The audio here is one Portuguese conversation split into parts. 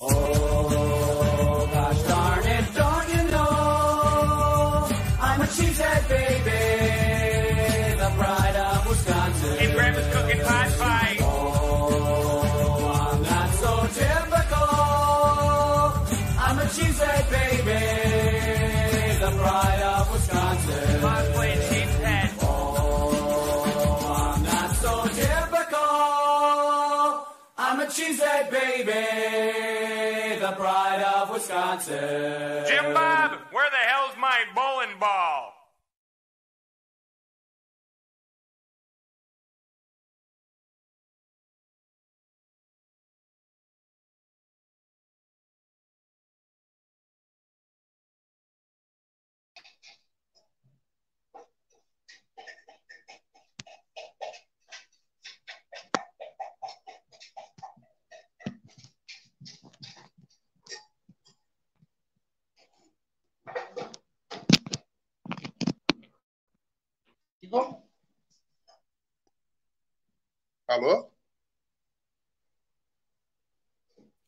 Oh, cheesehead baby, the pride of Wisconsin. Jim Bob, where the hell's my bowling ball?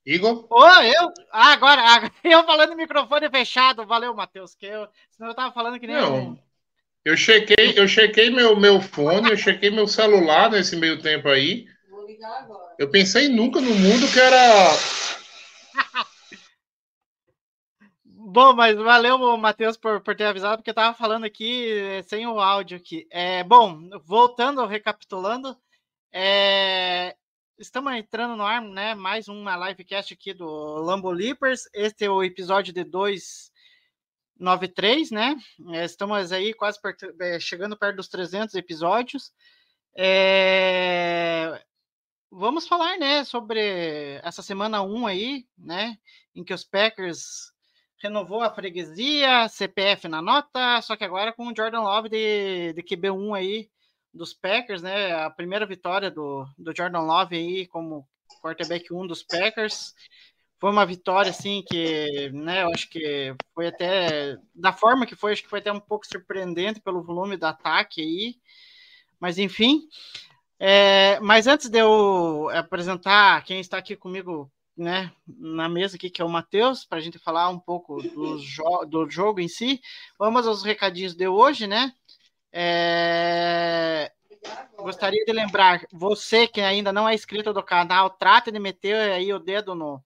Igor? Ô, eu? Ah, agora, agora, eu falando no microfone fechado. Valeu, Matheus, que eu, senão eu tava falando que nem Não. um... Eu chequei, eu chequei meu, meu fone, eu chequei meu celular nesse meio tempo aí. Vou ligar agora. Eu pensei nunca no mundo que era. Bom, mas valeu, Matheus, por, por ter avisado, porque eu tava falando aqui eh, sem o áudio aqui. É, bom, voltando, recapitulando, é, estamos entrando no ar, né? Mais uma livecast aqui do Lambo Leapers. Este é o episódio de 293, né? É, estamos aí quase perto- é, chegando perto dos 300 episódios. É, vamos falar, né, sobre essa semana 1 aí, né? Em que os Packers renovou a freguesia, CPF na nota, só que agora com o Jordan Love de, de QB1 aí dos Packers, né? A primeira vitória do, do Jordan Love aí como quarterback 1 dos Packers. Foi uma vitória, assim, que, né, eu acho que foi até, da forma que foi, acho que foi até um pouco surpreendente pelo volume do ataque aí. Mas, enfim. É, mas antes de eu apresentar quem está aqui comigo né, na mesa aqui, que é o Matheus, para a gente falar um pouco do, jo do jogo em si. Vamos aos recadinhos de hoje, né? É, Gostaria de lembrar, você que ainda não é inscrito do canal, trate de meter aí o dedo no,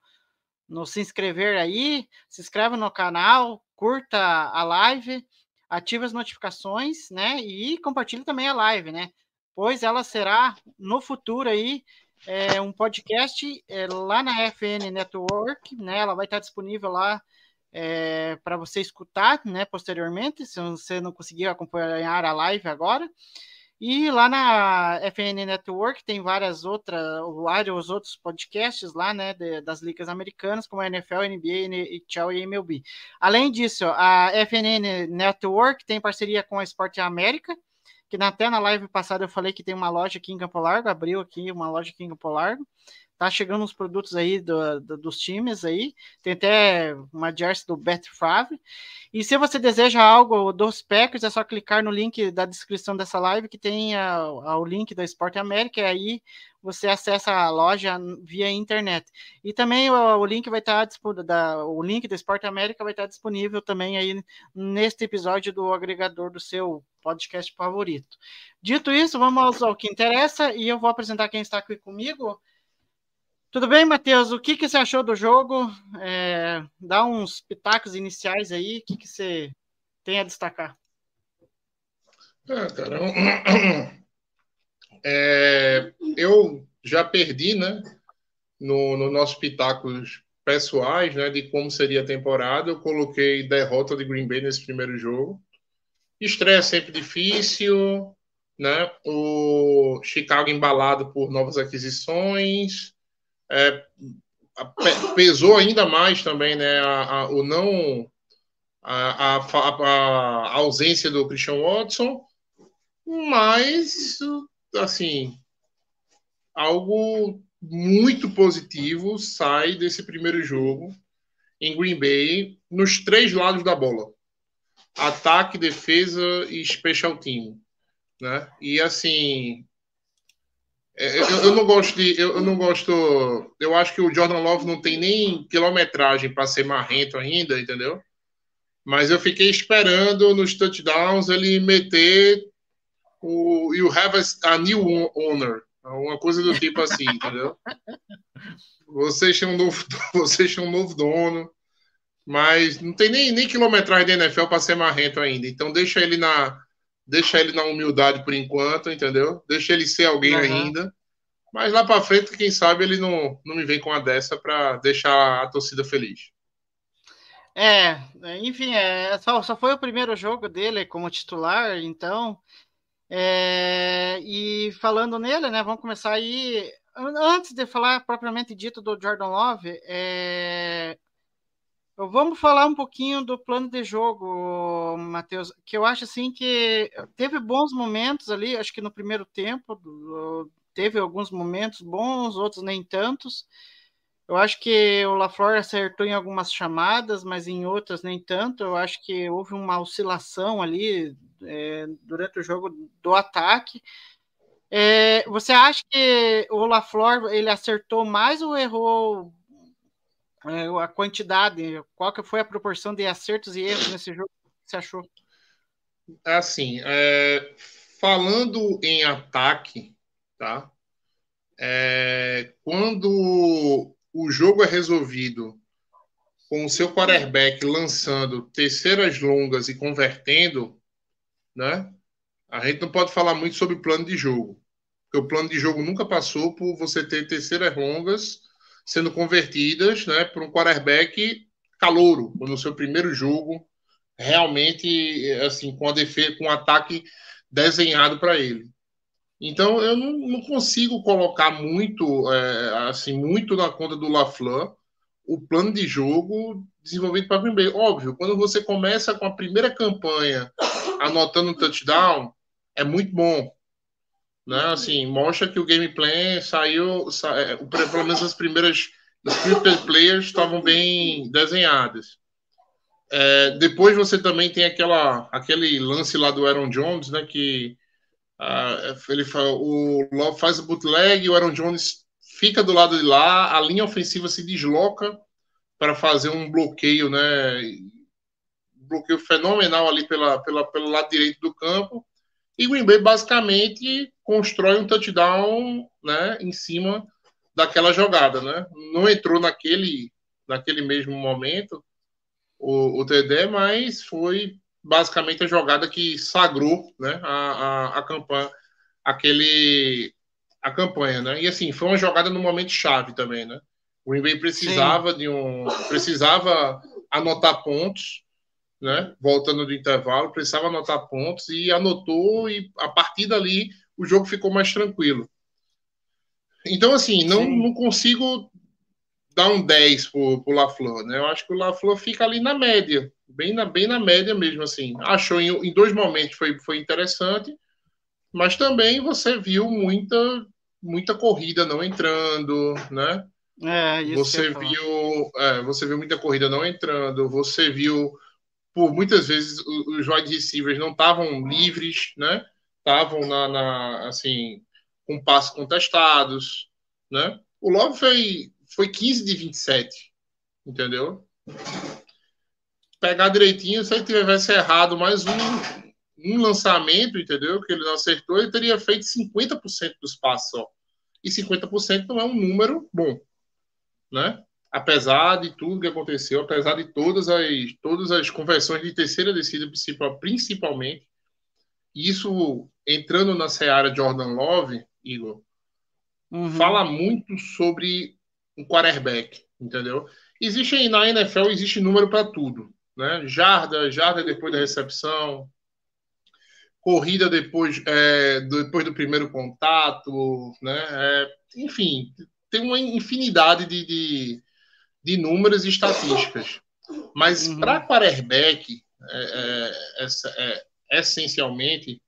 no se inscrever aí, se inscreve no canal, curta a live, ative as notificações, né? E compartilhe também a live, né? Pois ela será no futuro aí é, um podcast é, lá na FN Network, né? Ela vai estar disponível lá é, para você escutar, né? Posteriormente, se você não conseguir acompanhar a live agora. E lá na FN Network tem várias outras, vários outros podcasts lá, né, de, das ligas americanas, como a NFL, NBA, NHL e MLB. Além disso, a FNN Network tem parceria com a Esporte América, que até na live passada eu falei que tem uma loja aqui em Campo Largo, abriu aqui uma loja aqui em Campo Largo. Tá chegando os produtos aí do, do, dos times aí. Tem até uma jersey do Bet Favre. E se você deseja algo dos Packers, é só clicar no link da descrição dessa live que tem a, a, o link da Sport América e aí você acessa a loja via internet. E também o, o link vai estar da, o link da Sport América vai estar disponível também aí neste episódio do agregador do seu podcast favorito. Dito isso, vamos ao que interessa e eu vou apresentar quem está aqui comigo. Tudo bem, Matheus? O que, que você achou do jogo? É, dá uns pitacos iniciais aí. O que, que você tem a destacar? Ah, cara, é, eu já perdi, né, no, no nossos pitacos pessoais, né, de como seria a temporada. Eu coloquei derrota de Green Bay nesse primeiro jogo. Estreia sempre difícil, né? O Chicago embalado por novas aquisições. É, pesou ainda mais também, né? A, a, o não a, a, ausência do Christian Watson, mas assim algo muito positivo sai desse primeiro jogo em Green Bay nos três lados da bola: ataque, defesa e special team, né? E assim eu, eu, não gosto de. Eu, eu, não gosto. Eu acho que o Jordan Love não tem nem quilometragem para ser marrento ainda, entendeu? Mas eu fiquei esperando nos touchdowns ele meter o You have a, a new owner. Uma coisa do tipo assim, entendeu? Vocês têm um novo, vocês têm um novo dono, mas não tem nem, nem quilometragem da NFL para ser marrento ainda. Então deixa ele na deixa ele na humildade por enquanto, entendeu? Deixa ele ser alguém uhum. ainda. Mas lá para frente, quem sabe ele não, não me vem com uma dessa para deixar a torcida feliz. É, enfim, é, só, só foi o primeiro jogo dele como titular, então. É, e falando nele, né, vamos começar aí. Antes de falar propriamente dito do Jordan Love, é, Vamos falar um pouquinho do plano de jogo, Matheus, que eu acho assim que teve bons momentos ali, acho que no primeiro tempo teve alguns momentos bons, outros nem tantos. Eu acho que o LaFleur acertou em algumas chamadas, mas em outras nem tanto. Eu acho que houve uma oscilação ali é, durante o jogo do ataque. É, você acha que o LaFleur ele acertou mais ou errou a quantidade, qual que foi a proporção de acertos e erros nesse jogo que você achou? Assim, é, falando em ataque, tá? É, quando o jogo é resolvido com o seu quarterback lançando terceiras longas e convertendo, né? A gente não pode falar muito sobre plano de jogo, porque o plano de jogo nunca passou por você ter terceiras longas sendo convertidas né, por um quarterback calouro, no seu primeiro jogo, realmente assim com a defesa, com um ataque desenhado para ele. Então eu não, não consigo colocar muito é, assim muito na conta do LaFleur o plano de jogo desenvolvido para Green Bay. Óbvio, quando você começa com a primeira campanha anotando um touchdown, é muito bom né? Assim, mostra que o gameplay saiu, sa... É, pelo menos as primeiras players estavam bem desenhadas. É, depois você também tem aquela, aquele lance lá do Aaron Jones, né? Que uh, ele o Love faz o bootleg, o Aaron Jones fica do lado de lá, a linha ofensiva se desloca para fazer um bloqueio, né? bloqueio fenomenal ali pela, pela, pelo lado direito do campo. E Green Bay basicamente constrói um touchdown né, em cima daquela jogada. Né? Não entrou naquele, naquele mesmo momento o, o TD, mas foi basicamente a jogada que sagrou né, a, a, a campanha, aquele, a campanha. Né? E assim, foi uma jogada no momento chave também. Né? O Green Bay precisava Sim. de um. precisava anotar pontos né? Voltando do intervalo, precisava anotar pontos e anotou, e a partir dali o jogo ficou mais tranquilo. Então, assim, não, não consigo dar um 10 pro, pro LaFleur, né? Eu acho que o LaFleur fica ali na média, bem na, bem na média mesmo, assim. Achou em, em dois momentos foi, foi interessante, mas também você viu muita, muita corrida não entrando, né? É, você viu, é, você viu muita corrida não entrando, você viu por muitas vezes os wide receivers não estavam livres, né? Estavam na, na, assim com passos contestados, né? O Love foi foi 15 de 27, entendeu? Pegar direitinho, se ele tivesse errado mais um, um lançamento, entendeu? Que ele não acertou, ele teria feito 50% dos passos só. E 50% não é um número bom, né? apesar de tudo que aconteceu, apesar de todas as, todas as conversões de terceira descida, principalmente, isso entrando na seara Jordan Love, Igor, uhum. fala muito sobre um quarterback, entendeu? Existe aí na NFL, existe número para tudo, né? Jarda, jarda depois da recepção, corrida depois, é, depois do primeiro contato, né? É, enfim, tem uma infinidade de, de, de números e estatísticas. Mas uhum. para quarterback, é, é, é, essencialmente,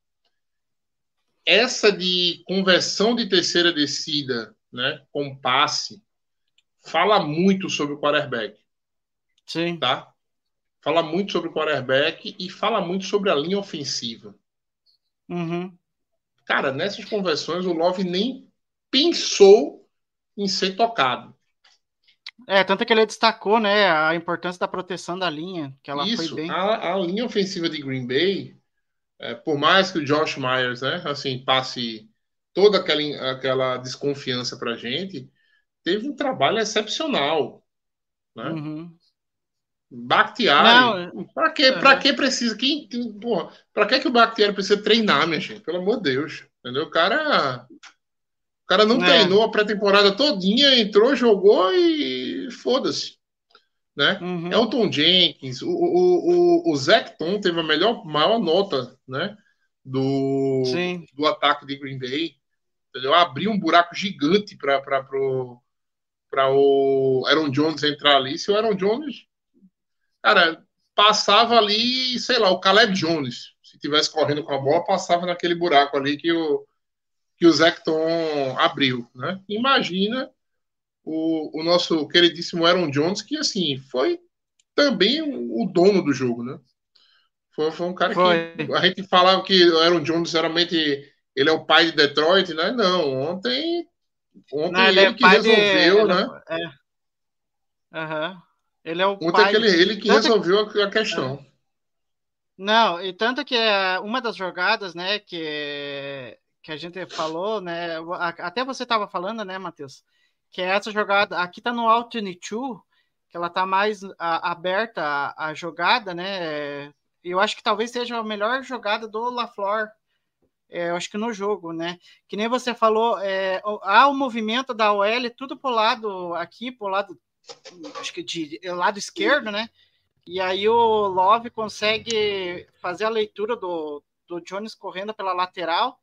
essa de conversão de terceira descida né, com passe fala muito sobre o quarterback. Sim. Tá? Fala muito sobre o quarterback e fala muito sobre a linha ofensiva. Uhum. Cara, nessas conversões o Love nem pensou em ser tocado. É, tanto que ele destacou, né, a importância da proteção da linha, que ela Isso, foi bem. a, a linha ofensiva de Green Bay, é, por mais que o Josh Myers, né, assim, passe toda aquela, aquela desconfiança para a gente, teve um trabalho excepcional. Né? Uhum. Bakhtiari, Não, para que, Uhum. pra que precisa? Quem, quem- porra, pra que, que o Bakhtiari precisa treinar, minha gente? Pelo amor de Deus. Entendeu? O cara. O cara não É. treinou a pré-temporada todinha, entrou, jogou e foda-se. Né? uhum. Elton Jenkins, o, o, o, o Zach Tom teve a melhor, maior nota né, do, Sim. do ataque de Green Bay. Entendeu? Abriu um buraco gigante para o Aaron Jones entrar ali. Se o Aaron Jones, cara, passava ali, sei lá, o Caleb Jones, se tivesse correndo com a bola, passava naquele buraco ali que o, que o Zach Tom abriu. Né? Imagina o, o nosso queridíssimo Aaron Jones, que assim foi também o dono do jogo, né? Foi, foi um cara Foi. que a gente falava que o Aaron Jones geralmente ele é o pai de Detroit, né? Não, ontem, ontem Não, ele, é que pai de- resolveu, ele- né? É. Aham. Ele é o Ontem pai. aquele, ele que Tanto- resolveu a, a questão. Não, e tanto que é uma das jogadas, né, que, que a gente falou, né, até você estava falando, né, Matheus, que é essa jogada, aqui tá no Altitude, que ela tá mais a- aberta a, a jogada, né, eu acho que talvez seja a melhor jogada do LaFleur, é, eu acho que no jogo, né, que nem você falou, é, há o movimento da OL tudo pro lado aqui, pro lado, acho que de lado esquerdo, né, e aí o Love consegue fazer a leitura do, do Jones correndo pela lateral.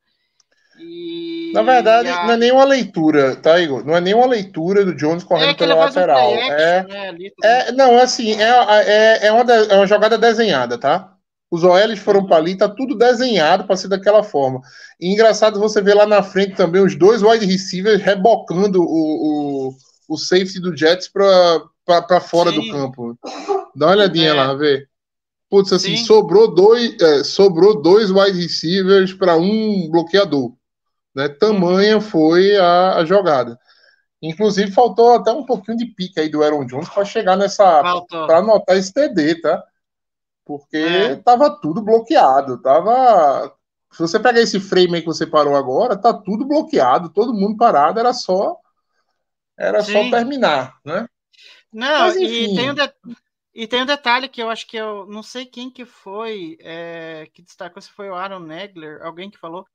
E Na verdade, a- não é nem uma leitura, tá, Igor? Não é nem uma leitura do Jones correndo é que ele pela um lateral. play é, né, ali. É, não, assim, é, é, é, uma, de- é uma jogada desenhada, tá? Os OLs foram para ali, tá tudo desenhado para ser daquela forma. E engraçado você ver lá na frente também os dois wide receivers rebocando o, o, o safety do Jets para fora Sim. do campo. Dá uma olhadinha É. lá, vê. Putz, assim, Sim. sobrou dois, é, sobrou dois wide receivers para um bloqueador. Né? Tamanha foi a, a jogada. Inclusive, faltou até um pouquinho de pique aí do Aaron Jones para chegar nessa para anotar esse TD, tá? Porque É. tava tudo bloqueado, tava. Se você pegar esse frame aí que você parou agora, tá tudo bloqueado, todo mundo parado, era só era só Sim. terminar, né? Não, Mas, e enfim. tem, um de- e tem um detalhe que eu acho que eu não sei quem que foi é, que destacou, se foi o Aaron Negler, alguém que falou,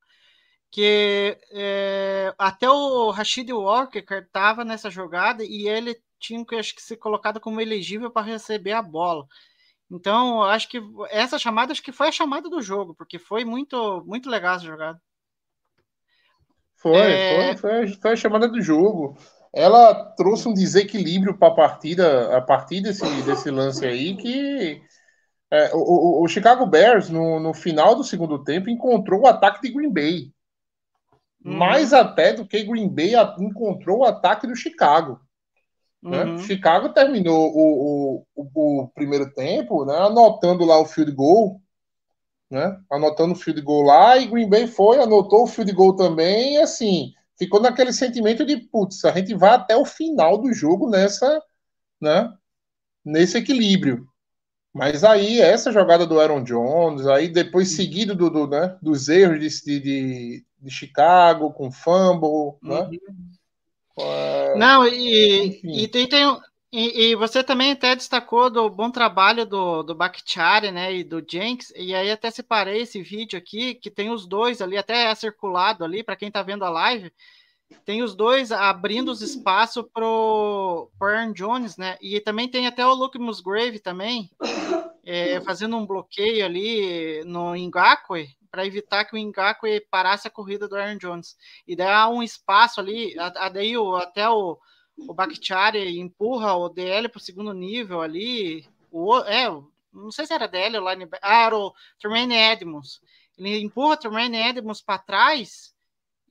que é, até o Rashid Walker estava nessa jogada e ele tinha que acho que ser colocado como elegível para receber a bola. Então, acho que essa chamada acho que foi a chamada do jogo, porque foi muito muito legal essa jogada. Foi, É. foi, foi, a- foi a chamada do jogo. Ela trouxe um desequilíbrio para a partida a partir desse, desse lance aí que é, o, o- o Chicago Bears, no, no final do segundo tempo, encontrou o ataque de Green Bay. Uhum. Mais até do que Green Bay encontrou o ataque do Chicago. né? Uhum. Chicago terminou o, o, o, o primeiro tempo né, anotando lá o field goal, né? Anotando o field goal lá, e Green Bay foi, anotou o field goal também, e assim, ficou naquele sentimento de putz, a gente vai até o final do jogo nessa, né? Nesse equilíbrio. Mas aí, essa jogada do Aaron Jones, aí depois seguido do, do, né, dos erros de, de, de Chicago, com fumble, né? Uhum. É, Não, e, e, tem, tem e, e você também até destacou do bom trabalho do, do Bakhtiari, né, e do Jenks, e aí até separei esse vídeo aqui, que tem os dois ali, até é circulado ali, para quem tá vendo a live, tem os dois abrindo os espaços pro, pro Aaron Jones, né, e também tem até o Luke Musgrave também, é, fazendo um bloqueio ali no Ngakwe, para evitar que o Ngakwe parasse a corrida do Aaron Jones. E daí há um espaço ali, a, a- daí o, até o, o Bakhtiari empurra o DL para o segundo nível ali. O, é, não sei se era DL ou linebacker. Ah, era o Tremaine Edmonds. Ele empurra o Tremaine Edmonds para trás.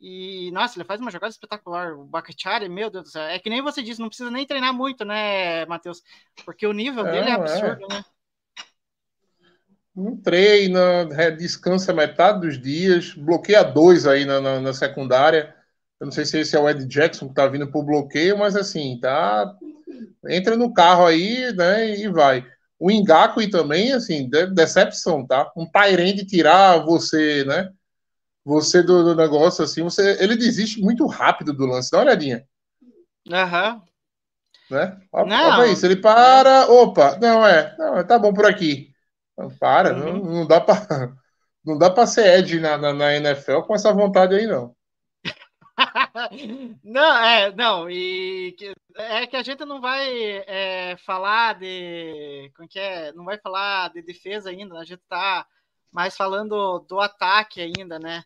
E, nossa, ele faz uma jogada espetacular. O Bakhtiari, meu Deus do céu. É que nem você disse, não precisa nem treinar muito, né, Matheus? Porque o nível É, dele é é. absurdo, né? Não treina, é, descansa metade dos dias, bloqueia dois aí na, na, na secundária. Eu não sei se esse é o Ed Jackson que tá vindo pro bloqueio, mas assim, tá. Entra no carro aí, né? E vai. O Engaku também, assim, de- decepção, tá? Um Tyrande tirar você, né? Você do, do negócio, assim, você, ele desiste muito rápido do lance. Dá uma olhadinha, Aham. né? Ó, Não. pra isso, ele para, opa, não é, não, tá bom por aqui. Para, Uhum. não, não dá pra, não dá pra ser Ed na, na, na NFL com essa vontade aí, não. Não, é, não, e é que a gente não vai é, falar de. Como que é? Não vai falar de defesa ainda, a gente tá mais falando do ataque ainda, né?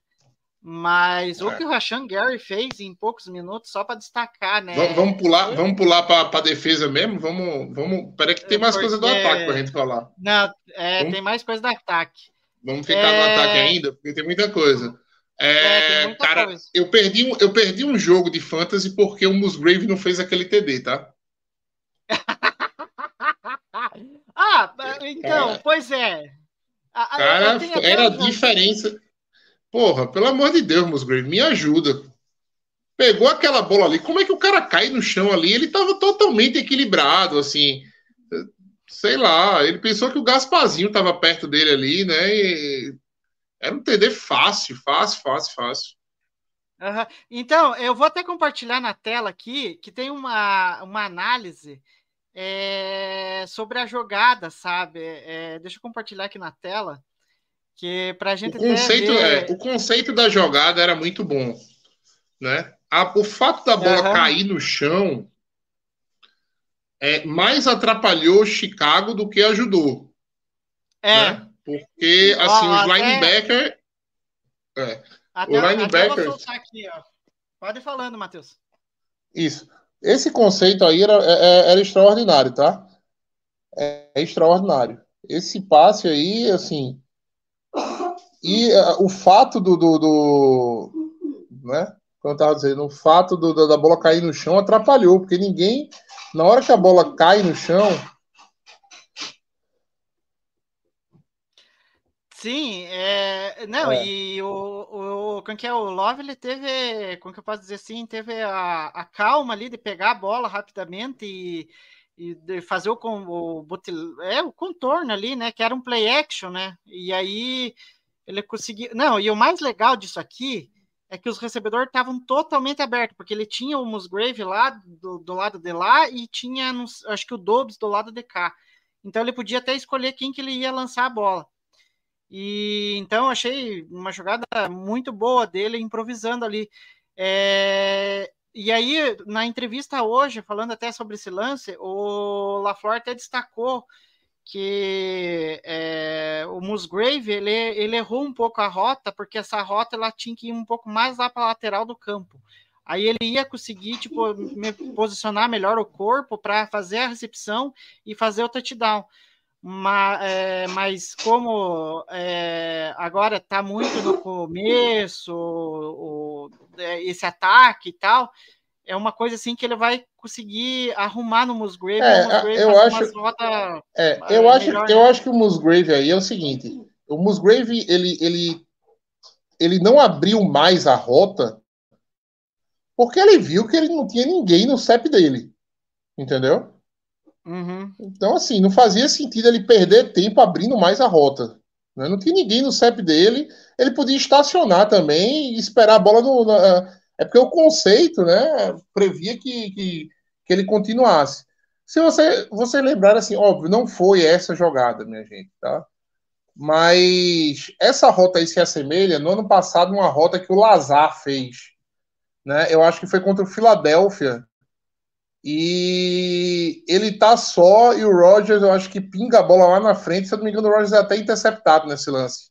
Mas o É. que o Rashan Gary fez em poucos minutos, só para destacar, né? Va- Vamos pular, vamos pular pra, pra defesa mesmo? Vamos, vamos. Peraí, que tem mais Porque- coisa do ataque pra gente falar. Não, é, Vamos- tem mais coisa do ataque. Vamos ficar no É. ataque ainda, porque tem muita coisa. É, É, muita cara, coisa. eu perdi, um, eu perdi um jogo de fantasy porque o Musgrave não fez aquele TD, tá? Ah, então, Cara. pois é. Eu Cara, era a diferença. Porra, pelo amor de Deus, Musgrave, me ajuda. Pegou aquela bola ali, como é que o cara cai no chão ali? Ele tava totalmente equilibrado, assim. Sei lá, ele pensou que o Gasparzinho tava perto dele ali, né? E era um TD fácil, fácil, fácil, fácil. Aham. Então, eu vou até compartilhar na tela aqui que tem uma, uma análise é, sobre a jogada, sabe? É, deixa eu compartilhar aqui na tela, que para a O gente até conceito, ver- é, o conceito da jogada era muito bom, né? A- o fato da bola Aham. cair no chão é, mais atrapalhou Chicago do que ajudou, É, né? Porque assim Ó, os até- linebacker é, até, o soltar aqui, ó. Pode ir falando, Matheus. isso. Esse conceito aí era, é- era extraordinário, tá? É, é extraordinário. Esse passe aí, assim, e ah, o fato do, do, do- né? Como eu tava dizendo, o fato do- da- da bola cair no chão atrapalhou, porque ninguém, na hora que a bola cai no chão, Sim, é, não, É. e o, o, como que é, o Love, ele teve, como que eu posso dizer assim, teve a, a calma ali de pegar a bola rapidamente e, e de fazer o, o, é, o contorno ali, né, que era um play action, né, e aí ele conseguiu, não, e o mais legal disso aqui é que os recebedores estavam totalmente abertos, porque ele tinha o Musgrave lá, do, do lado de lá, e tinha, acho que o Dobbs do lado de cá, então ele podia até escolher quem que ele ia lançar a bola. E então achei uma jogada muito boa dele improvisando ali. É, e aí, na entrevista hoje, falando até sobre esse lance, o LaFleur até destacou que é, o Musgrave ele, ele errou um pouco a rota, porque essa rota ela tinha que ir um pouco mais lá para a lateral do campo. Aí ele ia conseguir tipo, me- posicionar melhor o corpo para fazer a recepção e fazer o touchdown. Ma- é, mas como é, agora está muito no começo o- o- é, esse ataque e tal, é uma coisa assim que ele vai conseguir arrumar no Musgrave. É, o Musgrave eu acho- é, É, eu, acho, melhor, eu né? acho que o Musgrave aí é o seguinte: o Musgrave ele, ele, ele não abriu mais a rota porque ele viu que ele não tinha ninguém no CEP dele, entendeu? Uhum. Então, assim, não fazia sentido ele perder tempo abrindo mais a rota. né? Não tinha ninguém no CEP dele. Ele podia estacionar também e esperar a bola no. na- é porque o conceito, né, previa que, que, que ele continuasse. Se você, você lembrar, assim, óbvio, não foi essa jogada, minha gente, tá? Mas essa rota aí se assemelha no ano passado uma rota que o Lazar fez. Né? Eu acho que foi contra o Philadelphia. E ele tá só e o Rogers, eu acho que pinga a bola lá na frente. Se eu não me engano, o Rogers é até interceptado nesse lance.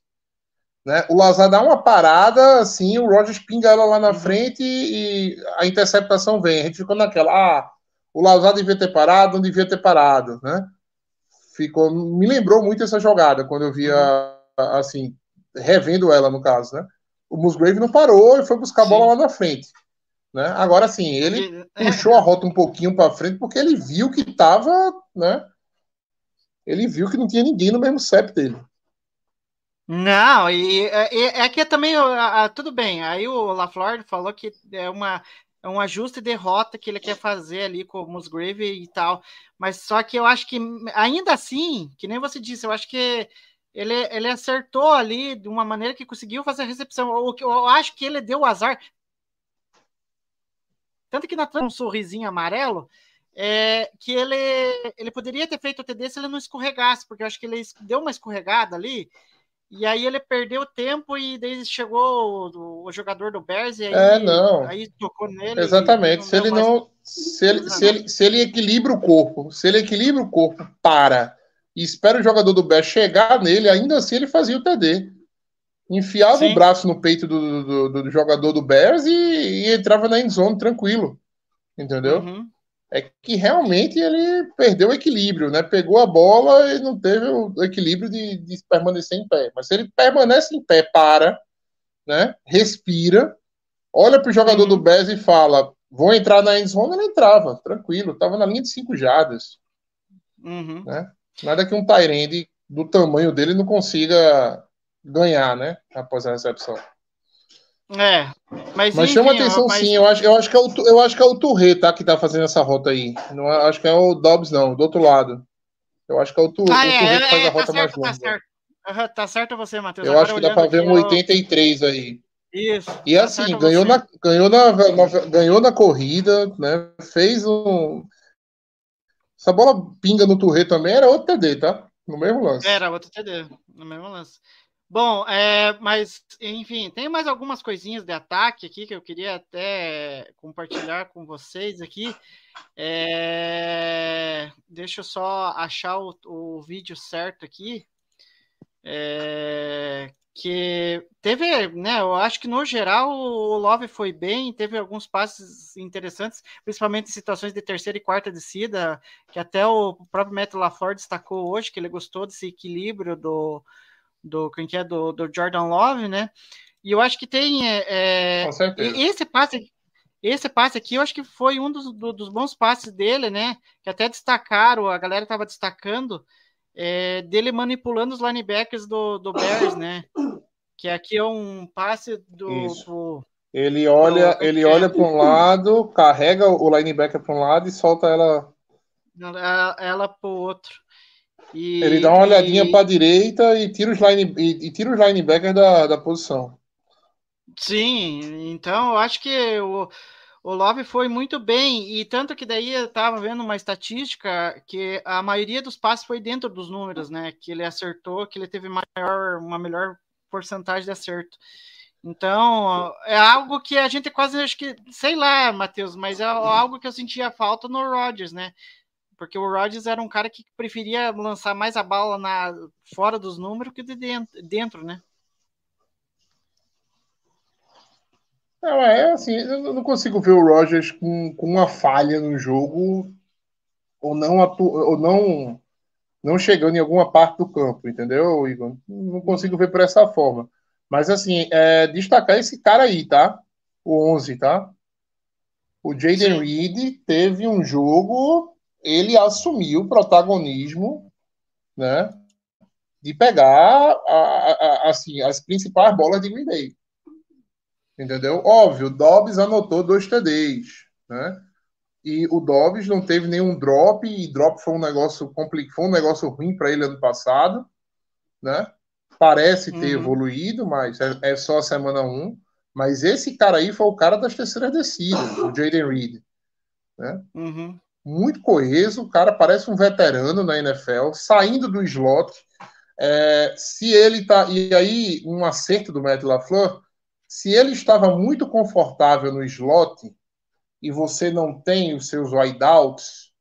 Né? O Lazar dá uma parada, assim, o Rogers pinga ela lá na Uhum. frente e a interceptação vem. A gente ficou naquela, ah, o Lazar devia ter parado, não devia ter parado, né? Ficou, me lembrou muito essa jogada quando eu via, assim, revendo ela no caso, né? O Musgrave não parou e foi buscar a bola Sim. lá na frente, né? Agora, assim, ele E- puxou a rota um pouquinho para frente porque ele viu que tava, né? Ele viu que não tinha ninguém no mesmo CEP dele. Não, e, e é que também a, a, tudo bem. Aí o LaFleur falou que é uma é um ajuste e derrota que ele quer fazer ali com o Musgrave e tal. Mas só que eu acho que ainda assim, que nem você disse, eu acho que ele, ele acertou ali de uma maneira que conseguiu fazer a recepção. Eu, eu acho que ele deu o azar. Tanto que na um sorrisinho amarelo, é, que ele, ele poderia ter feito o TD se ele não escorregasse, porque eu acho que ele deu uma escorregada ali, e aí ele perdeu tempo e daí chegou o, o jogador do Bears e aí, é, não. aí tocou nele. Exatamente. Se ele mais... não. Se ele, se, ele, se ele equilibra o corpo, se ele equilibra o corpo, para e espera o jogador do Bears chegar nele, ainda assim ele fazia o TD. Enfiava Sim. o braço no peito do, do, do, do jogador do Bears e, e, entrava na endzone tranquilo. Entendeu? Uhum é que realmente ele perdeu o equilíbrio, né? Pegou a bola e não teve o equilíbrio de, de permanecer em pé. Mas se ele permanece em pé, para, né? Respira, olha para o jogador do Bez e fala: vou entrar na endzone, ele entrava, tranquilo, estava na linha de cinco jardas. Uhum. Né? Nada que um Tyrande do tamanho dele não consiga ganhar, né? Após a recepção. É, mas, mas enfim, chama atenção mas... sim, eu acho, eu, acho que é o, eu acho que é o Touré, tá, que tá fazendo essa rota aí. Não acho que é o Dobbs, não, do outro lado. Eu acho que é o, tu, ah, o é, Touré que faz é, a rota tá mais longa. Tá certo. Uhum, tá certo você, Matheus. Eu Agora acho que dá pra ver um 83 eu... aí. Isso. E tá assim, ganhou na, ganhou, na, na, ganhou na corrida, né? Fez um. Essa bola pinga no Touré também era outro TD, tá? No mesmo lance. Era outro TD, no mesmo lance. Bom, é, mas, enfim, tem mais algumas coisinhas de ataque aqui que eu queria até compartilhar com vocês aqui. É, deixa eu só achar o, o vídeo certo aqui. É, que teve, né? Eu acho que no geral o Love foi bem, teve alguns passes interessantes, principalmente em situações de terceira e quarta descida, que até o próprio Matt LaFleur destacou hoje, que ele gostou desse equilíbrio do, do quem que é do, do Jordan Love, né? E eu acho que tem é, esse passe, esse passe aqui, eu acho que foi um dos, do, dos bons passes dele, né? Que até destacaram, a galera estava destacando é, dele manipulando os linebackers do, do Bears, né? Que aqui é um passe do, do ele olha, do, ele é, olha para um lado, carrega o linebacker para um lado e solta ela ela, ela para o outro. E, ele dá uma olhadinha para a direita e tira os, line, e, e tira os linebackers da, da posição. Sim, então eu acho que o, o Love foi muito bem, e tanto que daí eu estava vendo uma estatística que a maioria dos passes foi dentro dos números, né? Que ele acertou, que ele teve maior, uma melhor porcentagem de acerto. Então, é algo que a gente quase acho que, sei lá, Matheus, mas é algo que eu sentia falta no Rodgers, né? Porque o Rodgers era um cara que preferia lançar mais a bala na, fora dos números que de dentro, dentro né? Não, é assim, eu não consigo ver o Rogers com, com uma falha no jogo ou não, atu, ou não não chegando em alguma parte do campo, entendeu, Igor? Não consigo ver por essa forma. Mas, assim, é, destacar esse cara aí, tá? O 11, tá? O Jaden Reed teve um jogo ele assumiu o protagonismo, né, de pegar a, a, assim, as principais bolas de Green Bay. Entendeu? Óbvio, Dobbs anotou dois TDs, né? E o Dobbs não teve nenhum drop, e drop foi um negócio complicado, foi um negócio ruim para ele ano passado, né? Parece ter uhum. evoluído, mas é, é, só a semana 1. Um. Mas esse cara aí foi o cara das terceiras descidas, o Jaden Reed. Né? Uhum muito coeso, o cara parece um veterano na NFL, saindo do slot. É, se ele tá. E aí, um acerto do Matt LaFleur, se ele estava muito confortável no slot e você não tem os seus wideouts,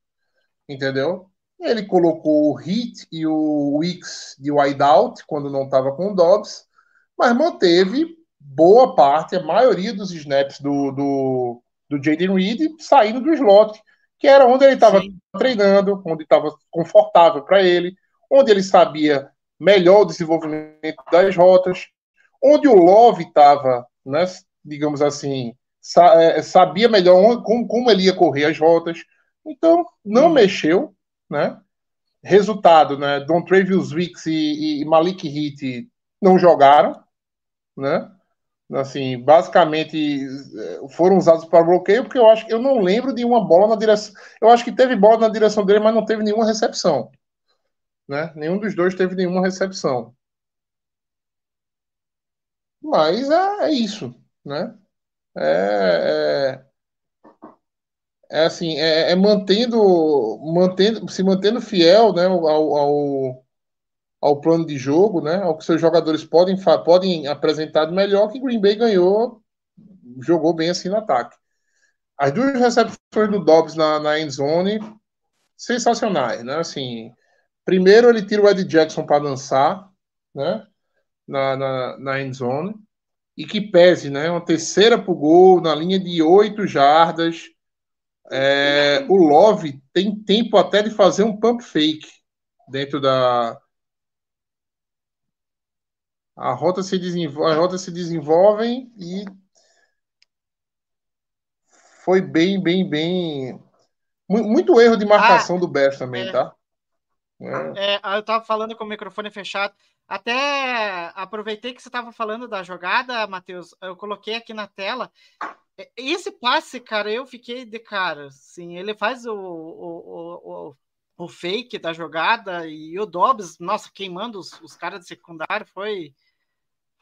entendeu? Ele colocou o Hit e o Wicks de wideout quando não estava com o Dobbs, mas manteve boa parte, a maioria dos snaps do, do, do Jaden Reed saindo do slot que era onde ele estava treinando, onde estava confortável para ele, onde ele sabia melhor o desenvolvimento das rotas, onde o Love estava, né, digamos assim, é, sabia melhor como, como, ele ia correr as rotas. Então, não hum. mexeu, né? Resultado, né? Don Travis Wicks e, e Malik Heat não jogaram, né? Assim, basicamente foram usados para bloqueio, porque eu acho que eu não lembro de uma bola na direção. Eu acho que teve bola na direção dele, mas não teve nenhuma recepção. Né? Nenhum dos dois teve nenhuma recepção. Mas é, é isso, né? É, é, é assim, é, é, mantendo, mantendo, se mantendo fiel, né, ao, ao, ao plano de jogo, né, ao que seus jogadores podem, podem apresentar de melhor, que Green Bay ganhou, jogou bem assim no ataque. As duas recepções do Dobbs na, na end zone, sensacionais, né? Assim, primeiro ele tira o Ed Jackson para dançar, né? Na, na, na end zone e que pese, né? Uma terceira pro gol na linha de oito jardas. É, o Love tem tempo até de fazer um pump fake dentro da. A rota se desenvolve, a rota se desenvolvem e foi bem, bem, bem. Muito erro de marcação ah, do Bears também, é, tá? É. É, eu tava falando com o microfone fechado. Até aproveitei que você estava falando da jogada, Matheus. Eu coloquei aqui na tela. Esse passe, cara, eu fiquei de cara. Sim, ele faz o, o, o, o, fake da jogada e o Dobbs, nossa, queimando os, os caras de secundário foi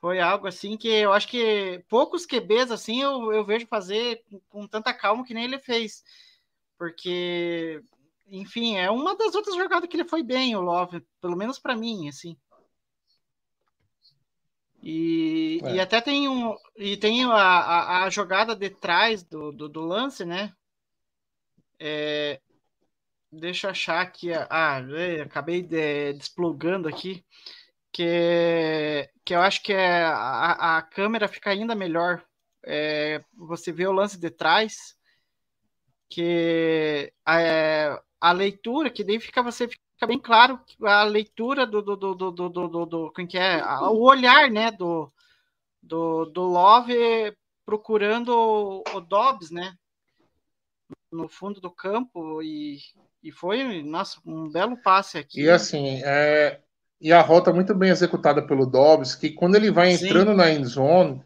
foi algo assim que eu acho que poucos QBs assim eu, eu vejo fazer com, com tanta calma que nem ele fez. Porque, enfim, é uma das outras jogadas que ele foi bem, o Love, pelo menos para mim, assim. E, é. e até tem um e tem a, a, a jogada de trás do, do, do lance, né? É, deixa eu achar aqui. Ah, é, acabei de, desplugando aqui. Que, que eu acho que é, a, a câmera fica ainda melhor. É, você vê o lance de trás, que a, é, a leitura, que daí fica você fica bem claro a leitura do do, do, do, do, do, do quem que é o olhar né do, do, do Love procurando o Dobbs né no fundo do campo e, e foi nossa um belo passe aqui e assim é e a rota muito bem executada pelo Dobbs que quando ele vai entrando Sim. na end zone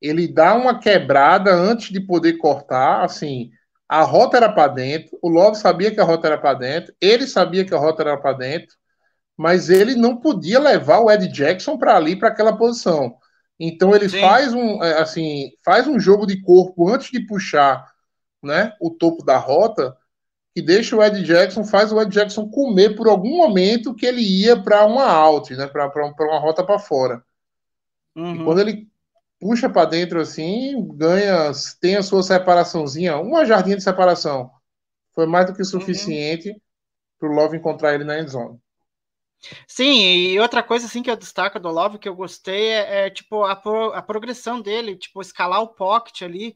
ele dá uma quebrada antes de poder cortar assim a rota era para dentro, o Love sabia que a rota era para dentro, ele sabia que a rota era para dentro, mas ele não podia levar o Ed Jackson para ali, para aquela posição. Então ele Sim. faz um, é, assim, faz um jogo de corpo antes de puxar, né, o topo da rota, que deixa o Ed Jackson, faz o Ed Jackson comer por algum momento que ele ia para uma out, né, para uma rota para fora. Uhum. E quando ele puxa para dentro assim, ganha, tem a sua separaçãozinha, uma jardinha de separação. Foi mais do que suficiente uhum. para o Love encontrar ele na endzone. Sim, e outra coisa assim que eu destaco do Love que eu gostei é, é tipo a, pro, a progressão dele, tipo escalar o pocket ali,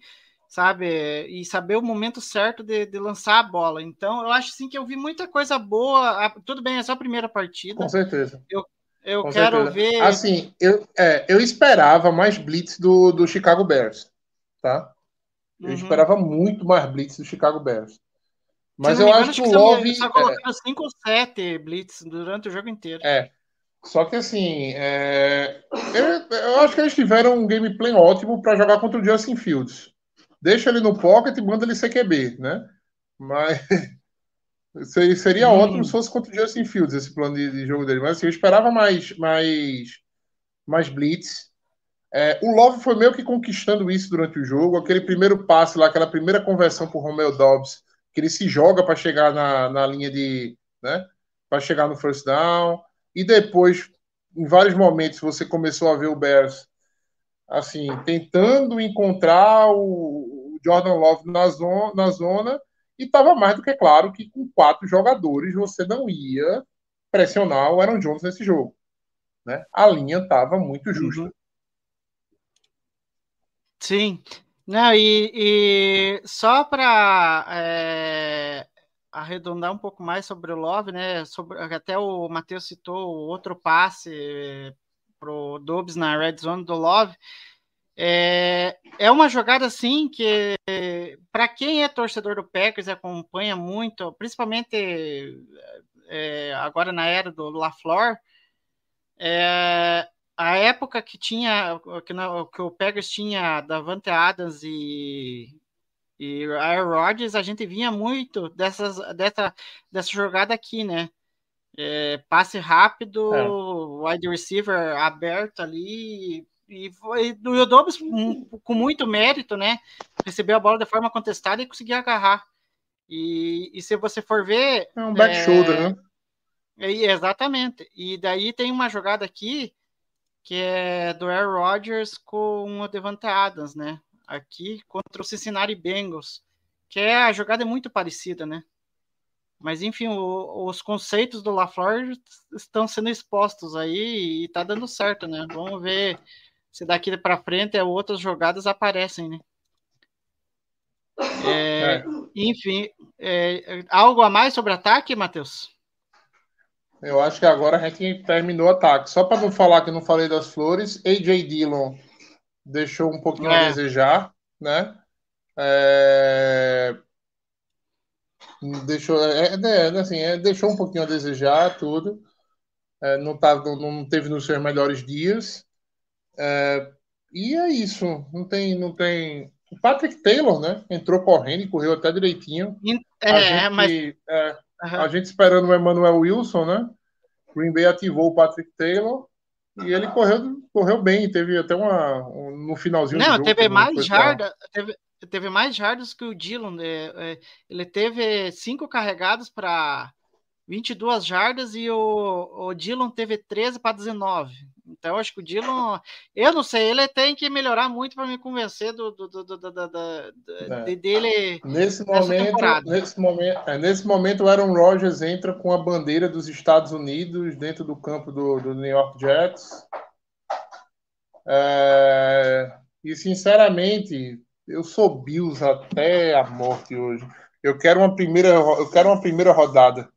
sabe, e saber o momento certo de, de, lançar a bola. Então, eu acho assim que eu vi muita coisa boa. Tudo bem, é só a primeira partida. Com certeza. Eu, eu Com quero certeza. ver. Assim, eu, é, eu esperava mais blitz do, do Chicago Bears, tá? Eu uhum. esperava muito mais blitz do Chicago Bears. Mas eu engano, acho que o Love. Só colocando 5 ou 7 blitz durante o jogo inteiro. É. Só que assim, é... eu, eu, acho que eles tiveram um gameplay ótimo para jogar contra o Justin Fields. Deixa ele no pocket e manda ele CQB, né? Mas Seria, seria hum. ótimo se fosse contra o Justin Fields esse plano de, de, jogo dele. Mas assim, eu esperava mais, mais, mais blitz. É, o Love foi meio que conquistando isso durante o jogo. Aquele primeiro passe lá, aquela primeira conversão por Romeo Dobbs, que ele se joga para chegar na, na linha de. Né, para chegar no first down. E depois, em vários momentos, você começou a ver o Bears assim, tentando encontrar o, o Jordan Love na zona, na zona e estava mais do que claro que com quatro jogadores você não ia pressionar o Aaron Jones nesse jogo. Né? A linha estava muito uhum. justa. Sim. Não, e, e só para é, arredondar um pouco mais sobre o Love, né? Sobre, até o Matheus citou outro passe para o Dobbs na red zone do Love. É, é uma jogada assim que, para quem é torcedor do Packers acompanha muito, principalmente é, agora na era do LaFleur, é, a época que tinha que, na, que o Packers tinha Davante Adams e e Aaron Rodgers, a gente vinha muito dessas, dessa, dessa jogada aqui, né? É, passe rápido, é. wide receiver aberto ali, e foi do com, com, muito mérito, né? Recebeu a bola de forma contestada e conseguiu agarrar. E, e se você for ver. É um back é, shoulder, né? É, exatamente. E daí tem uma jogada aqui que é do Aaron Rodgers com o Devante Adams, né? Aqui contra o Cincinnati Bengals, que é a jogada é muito parecida, né? Mas enfim, o, os conceitos do LaFleur estão sendo expostos aí e tá dando certo, né? Vamos ver se daqui para frente outras jogadas aparecem, né? É, é. Enfim, é, algo a mais sobre ataque, Matheus? Eu acho que agora a gente terminou o ataque. Só para não falar que não falei das flores, AJ Dillon deixou um pouquinho é. a desejar, né? É... Deixou, é, é, é assim, é, deixou um pouquinho a desejar tudo. não, tá, não, não teve nos seus melhores dias. É, e é isso. Não tem, não tem. O Patrick Taylor, né? Entrou correndo e correu até direitinho. É, a gente, mas... É, uhum. a gente esperando o Emmanuel Wilson, né? Green Bay ativou o Patrick Taylor e ele correu, correu bem. Teve até uma. Um, no finalzinho Não, jogo, teve mais jardas. Teve, teve mais jardas que o Dillon. Né? Ele teve cinco carregados para 22 jardas e o, o Dillon teve 13 para 19. Então, acho que o Dillon, eu não sei, ele tem que melhorar muito para me convencer do, do, do, do, do, do é. dele. Nesse momento, nesse momento, é, nesse momento, o Aaron Rodgers entra com a bandeira dos Estados Unidos dentro do campo do, do New York Jets. É, e sinceramente, eu sou Bills até a morte hoje. Eu quero uma primeira, eu quero uma primeira rodada.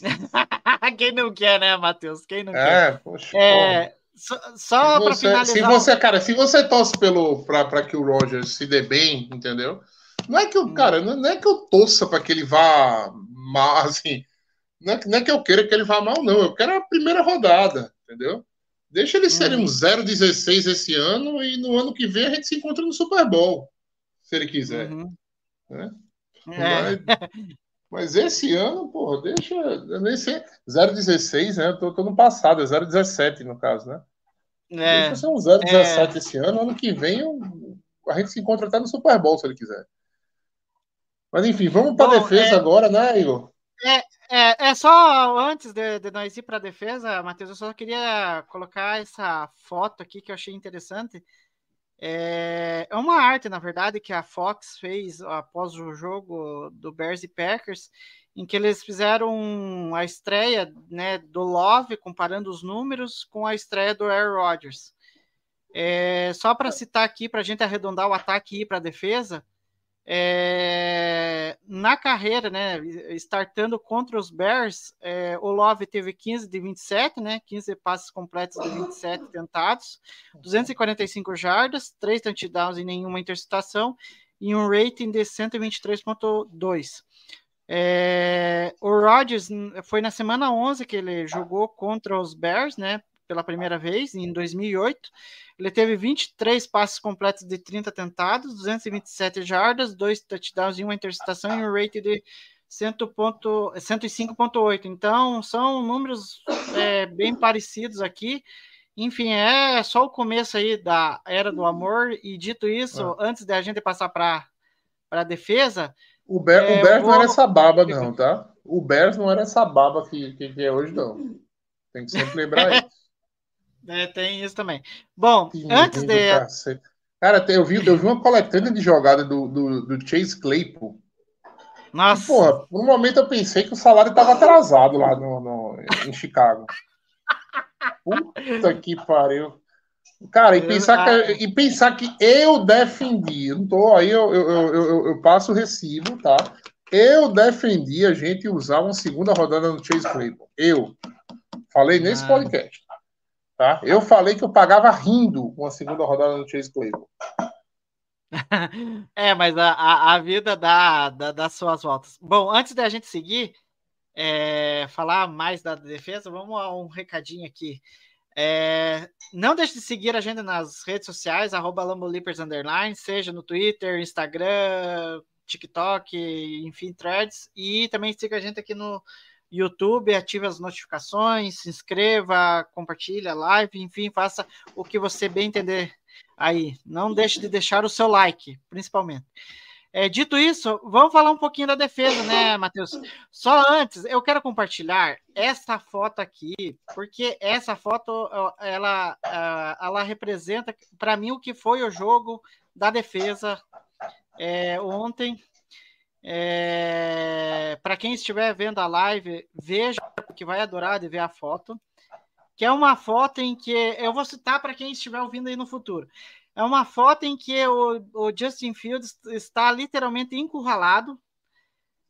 Quem não quer, né, Matheus? Quem não é, quer? Poxa, é, só, só para finalizar. Se você, cara, se você torce pelo para que o Rogers se dê bem, entendeu? Não é que eu, hum. cara, não é que eu torça para que ele vá mal, assim. Não é, não é, que eu queira que ele vá mal, não. Eu quero a primeira rodada, entendeu? Deixa ele ser hum. um 0-16 esse ano e no ano que vem a gente se encontra no Super Bowl, se ele quiser. Uhum. Né? É. Mas, mas esse ano, porra, deixa. Eu nem sei. 0,16, né? Eu tô, tô no passado, é 0,17 no caso, né? É, deixa ser um 0,17 é... esse ano. Ano que vem eu, a gente se encontra até no Super Bowl, se ele quiser. Mas enfim, vamos para a defesa é... agora, né, Igor? É, é, é só antes de, de nós ir para a defesa, Matheus, eu só queria colocar essa foto aqui que eu achei interessante. É, é uma arte, na verdade, que a Fox fez após o jogo do Bears e Packers, em que eles fizeram a estreia né, do Love, comparando os números com a estreia do Aaron Rodgers. É, só para citar aqui, para a gente arredondar o ataque e ir para a defesa, é, na carreira, né, startando contra os Bears, é, o Love teve 15 de 27, né, 15 passes completos de 27 tentados, 245 jardas, 3 touchdowns e nenhuma interceptação, e um rating de 123.2. É, o Rodgers foi na semana 11 que ele jogou contra os Bears, né, pela primeira vez, em 2008. Ele teve 23 passes completos de 30 tentados, 227 jardas, 2 touchdowns e uma interceptação e um rate de 105.8. Então, são números é, bem parecidos aqui. Enfim, é só o começo aí da era do amor. E dito isso, ah. antes da gente passar para a defesa. O, Ber é, o Bears vou... não era essa baba, não, tá? O Bears não era essa baba que, que, que é hoje, não. Tem que sempre lembrar isso. É, tem isso também. Bom, que antes de. Cacete. Cara, eu vi, eu vi uma coletânea de jogada do, do, do Chase Claypool. Nossa. E, porra, por um momento eu pensei que o salário estava atrasado lá no, no, em Chicago. Puta que pariu. Cara, e pensar, que, e pensar que eu defendi, não tô, aí eu, eu, eu, eu, passo o recibo, tá? Eu defendi a gente usar uma segunda rodada no Chase Claypool. Eu. Falei nesse ah. podcast. Tá? Eu falei que eu pagava rindo uma segunda rodada no Chase Claypool. é, mas a, a, vida dá, dá, dá suas voltas. Bom, antes da gente seguir, é, falar mais da defesa, vamos a um recadinho aqui. É, não deixe de seguir a gente nas redes sociais, arroba Lambolipers seja no Twitter, Instagram, TikTok, enfim, threads. E também siga a gente aqui no YouTube, ative as notificações, se inscreva, compartilhe a live, enfim, faça o que você bem entender aí. Não deixe de deixar o seu like, principalmente. É, dito isso, vamos falar um pouquinho da defesa, né, Matheus? Só antes, eu quero compartilhar essa foto aqui, porque essa foto ela, ela representa para mim o que foi o jogo da defesa é, ontem. É, para quem estiver vendo a live, veja que vai adorar de ver a foto, que é uma foto em que eu vou citar para quem estiver ouvindo aí no futuro. É uma foto em que o, o Justin Fields está literalmente encurralado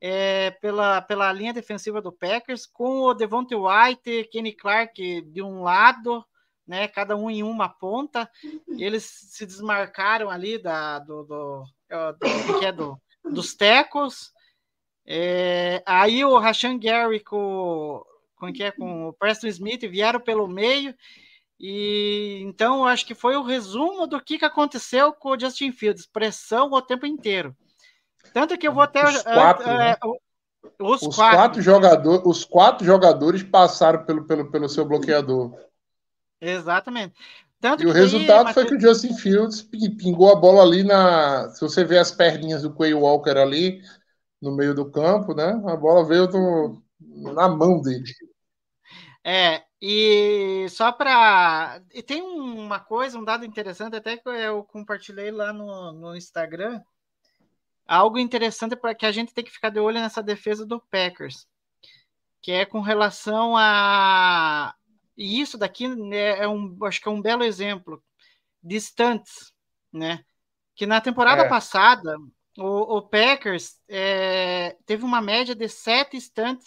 é, pela, pela linha defensiva do Packers, com o Devontae White Kenny Clark de um lado, né, cada um em uma ponta. Eles se desmarcaram ali da, do, do, do, que é do dos tecos. É, aí o Rashan Gary com, com, que é, com o Preston Smith vieram pelo meio e então eu acho que foi o resumo do que, que aconteceu com o Justin Fields, pressão o tempo inteiro. Tanto que eu vou até os quatro, é, né? os, os quatro. quatro jogadores, os quatro jogadores passaram pelo, pelo, pelo seu bloqueador. Exatamente. Tanto e o resultado foi que o Justin Fields pingou a bola ali na. Se você ver as perninhas do Quay Walker ali no meio do campo, né? A bola veio do, na mão dele. É, e só para. E tem uma coisa, um dado interessante, até que eu compartilhei lá no, no Instagram. Algo interessante para que a gente tem que ficar de olho nessa defesa do Packers, que é com relação a. E isso daqui é, é um, acho que é um belo exemplo de stunts, né? Que na temporada é. passada o, o Packers é, teve uma média de sete stunts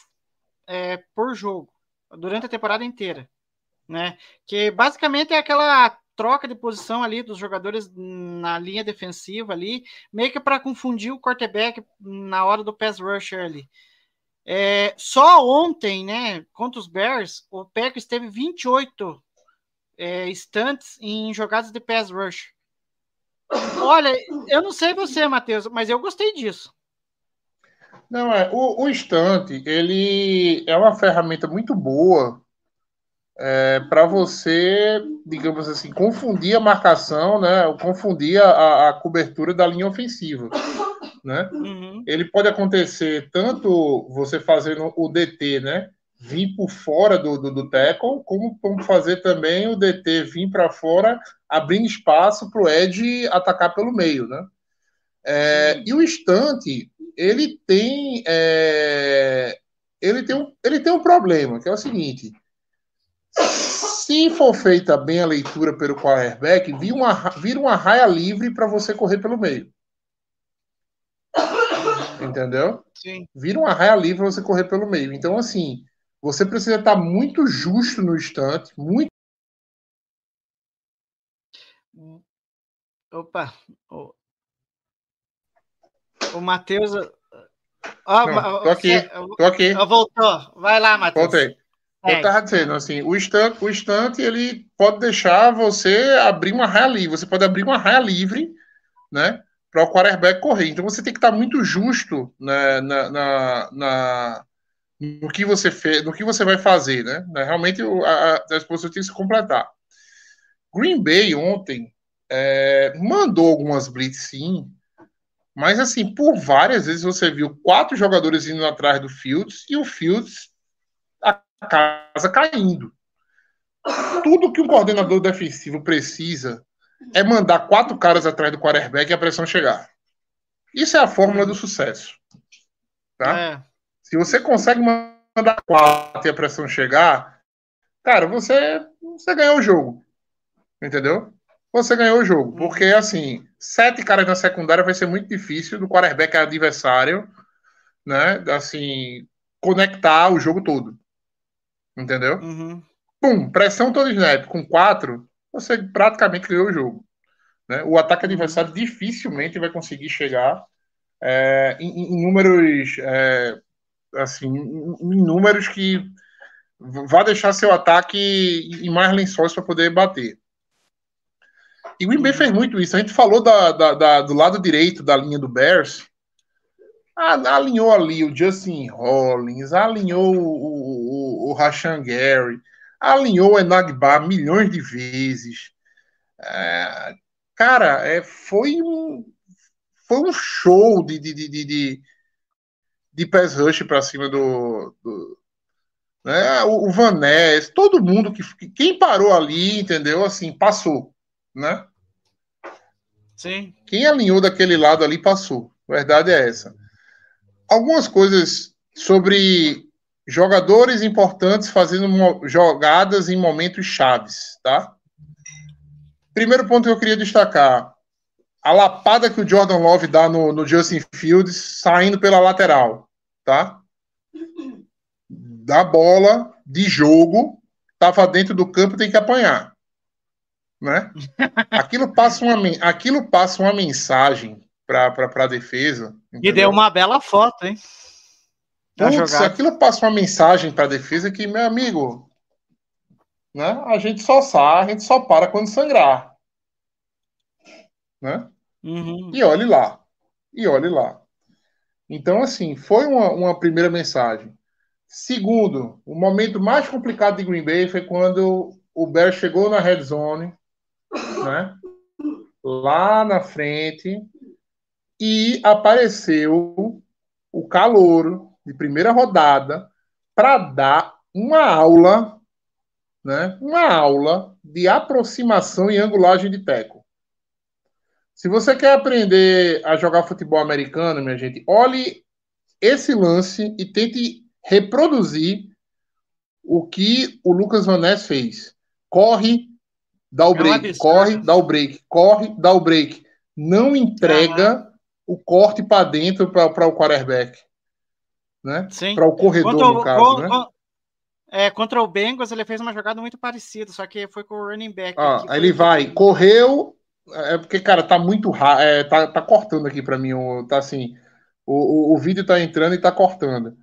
é, por jogo durante a temporada inteira, né? Que basicamente é aquela troca de posição ali dos jogadores na linha defensiva ali, meio que para confundir o quarterback na hora do pass rusher ali. É, só ontem, né, contra os Bears, o Packers teve 28 é, stunts em jogadas de pass rush. Olha, eu não sei você, Matheus, mas eu gostei disso. Não, é, o, o instante, ele é uma ferramenta muito boa é, para você, digamos assim, confundir a marcação, né? Confundir a, a cobertura da linha ofensiva. Né? Uhum. Ele pode acontecer tanto você fazendo o DT, né? Vir por fora do, do, do tackle, como, como fazer também o DT vir para fora, abrindo espaço para o Ed atacar pelo meio, né? É, e o instante, ele tem é, ele tem um, ele tem um problema que é o seguinte se for feita bem a leitura pelo quarterback vira uma vira uma raia livre para você correr pelo meio entendeu Sim. vira uma raia livre para você correr pelo meio então assim você precisa estar muito justo no instante muito opa o Matheus. Não, tô aqui, tô aqui. Voltou. Vai lá, Matheus. Voltei. É. Eu tava dizendo assim, o instante, o instante ele pode deixar você abrir uma raia livre. Você pode abrir uma raia livre, né? Para o quarterback correr. Então você tem que estar muito justo né, na, na, na, no que você fez, no que você vai fazer, né? Realmente a, a tem que se completar. Green Bay ontem é, mandou algumas blitz sim, mas, assim, por várias vezes você viu quatro jogadores indo atrás do Fields e o Fields a casa caindo. Tudo que um coordenador defensivo precisa é mandar quatro caras atrás do quarterback e a pressão chegar. Isso é a fórmula do sucesso. Tá? É. Se você consegue mandar quatro e a pressão chegar, cara, você, você ganhou o jogo. Entendeu? Você ganhou o jogo. Porque, assim, sete caras na secundária vai ser muito difícil do quarterback adversário, né? Assim, conectar o jogo todo. Entendeu? Uhum. Pum, pressão todo snap com quatro, você praticamente ganhou o jogo. Né? O ataque uhum. adversário dificilmente vai conseguir chegar é, em, em, números é, assim, em, números que vá deixar seu ataque em mais lençóis para poder bater. E o Green Bay fez muito isso. A gente falou da, da, da, do lado direito da linha do Bears. Alinhou ali o Justin Hollins, alinhou o, o, o Rashan Gary, alinhou o Enagba milhões de vezes. É, cara, é, foi, um, foi um show de, de, de, de, de pass rush para cima do, do né? o, o Van Ness, todo mundo que quem parou ali, entendeu? Assim, passou, né? Sim. Quem alinhou daquele lado ali passou. A verdade é essa. Algumas coisas sobre jogadores importantes fazendo jogadas em momentos chaves, tá? Primeiro ponto que eu queria destacar: a lapada que o Jordan Love dá no, no Justin Fields saindo pela lateral, tá? Da bola de jogo, tava dentro do campo, tem que apanhar né? Aquilo passa uma, aquilo passa uma mensagem para a defesa. Entendeu? E deu uma bela foto, hein? Putz, aquilo passa uma mensagem para a defesa que, meu amigo, né? A gente só sai, a gente só para quando sangrar. Né? Uhum. E olhe lá. E olhe lá. Então, assim, foi uma, uma primeira mensagem. Segundo, o momento mais complicado de Green Bay foi quando o Bear chegou na red zone né? Lá na frente e apareceu o calouro de primeira rodada para dar uma aula, né? Uma aula de aproximação e angulagem de teco. Se você quer aprender a jogar futebol americano, minha gente, olhe esse lance e tente reproduzir o que o Lucas Van Ness fez. Corre dá o break, é corre, dá o break, corre, dá o break. Não entrega o corte para dentro para o quarterback. Né? Para o corredor, contra, no caso. né? é, contra o Bengals, ele fez uma jogada muito parecida, só que foi com o running back. Ah, aí ele vai, correu. É porque, cara, tá muito rápido. É, tá, tá cortando aqui para mim. Tá assim. O, o, o, vídeo tá entrando e tá cortando.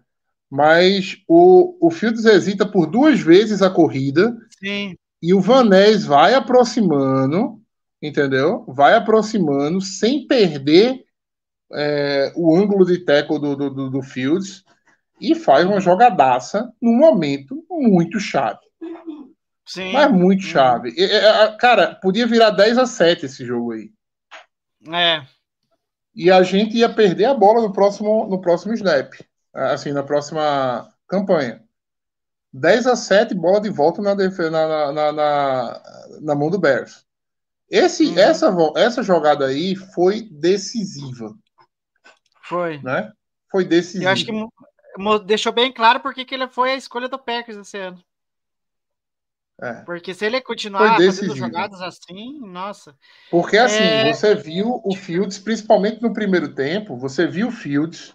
Mas o, o Fields hesita por duas vezes a corrida. Sim. E o Vanés vai aproximando, entendeu? Vai aproximando sem perder é, o ângulo de tackle do, do, do, Fields e faz uma jogadaça num momento muito chave. Sim. Mas muito uhum. chave. Hum. Cara, podia virar 10 a 7 esse jogo aí. É. E a gente ia perder a bola no próximo, no próximo snap. Assim, na próxima campanha. 10 a 7, bola de volta na, na, na, na, na mão do Bears. Esse, uhum. essa, essa jogada aí foi decisiva. Foi. Né? Foi decisiva. Eu acho que deixou bem claro porque que ele foi a escolha do Packers esse ano. É. Porque se ele continuar fazendo jogadas assim, nossa. Porque assim, é... você viu o Fields, principalmente no primeiro tempo, você viu o Fields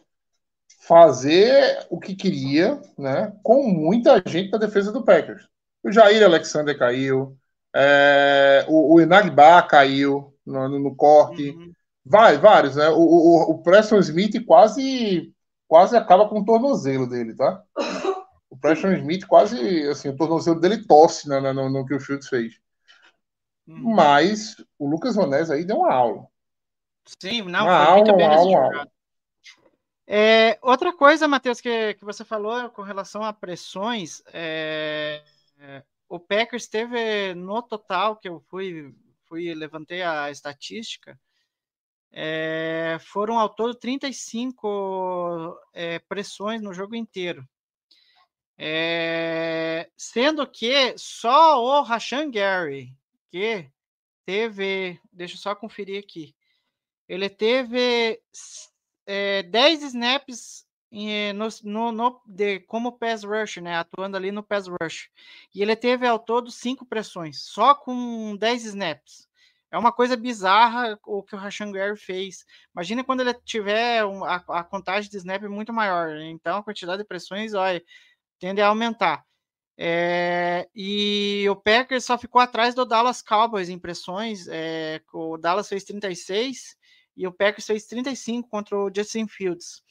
fazer o que queria, né? Com muita gente da defesa do Packers. O Jair Alexander caiu, é, o, o Inagba caiu no, no, no corte, uhum. Vai, vários, né? O, o, o, Preston Smith quase quase acaba com o tornozelo dele, tá? O Preston Smith quase, assim, o tornozelo dele tosse né, no, no, que o Fields fez. Uhum. Mas o Lucas Vanés aí deu uma aula. Sim, não, uma foi aula, muito bem uma aula, uma aula. É, outra coisa, Matheus, que, que você falou com relação a pressões, é, é, o Packers teve no total, que eu fui, fui levantei a estatística, é, foram ao todo 35 é, pressões no jogo inteiro. É, sendo que só o Rashan Gary, que teve, deixa eu só conferir aqui, ele teve é, 10 snaps no, no, no, de, como pass rush, né? Atuando ali no pass rush. E ele teve ao todo cinco pressões, só com 10 snaps. É uma coisa bizarra o que o Rashan Gary fez. Imagina quando ele tiver a, a, contagem de snap muito maior. Então a quantidade de pressões olha, tende a aumentar. É, e o Packers só ficou atrás do Dallas Cowboys em pressões. É, o Dallas fez 36 e o Packers fez 35 contra o Justin Fields.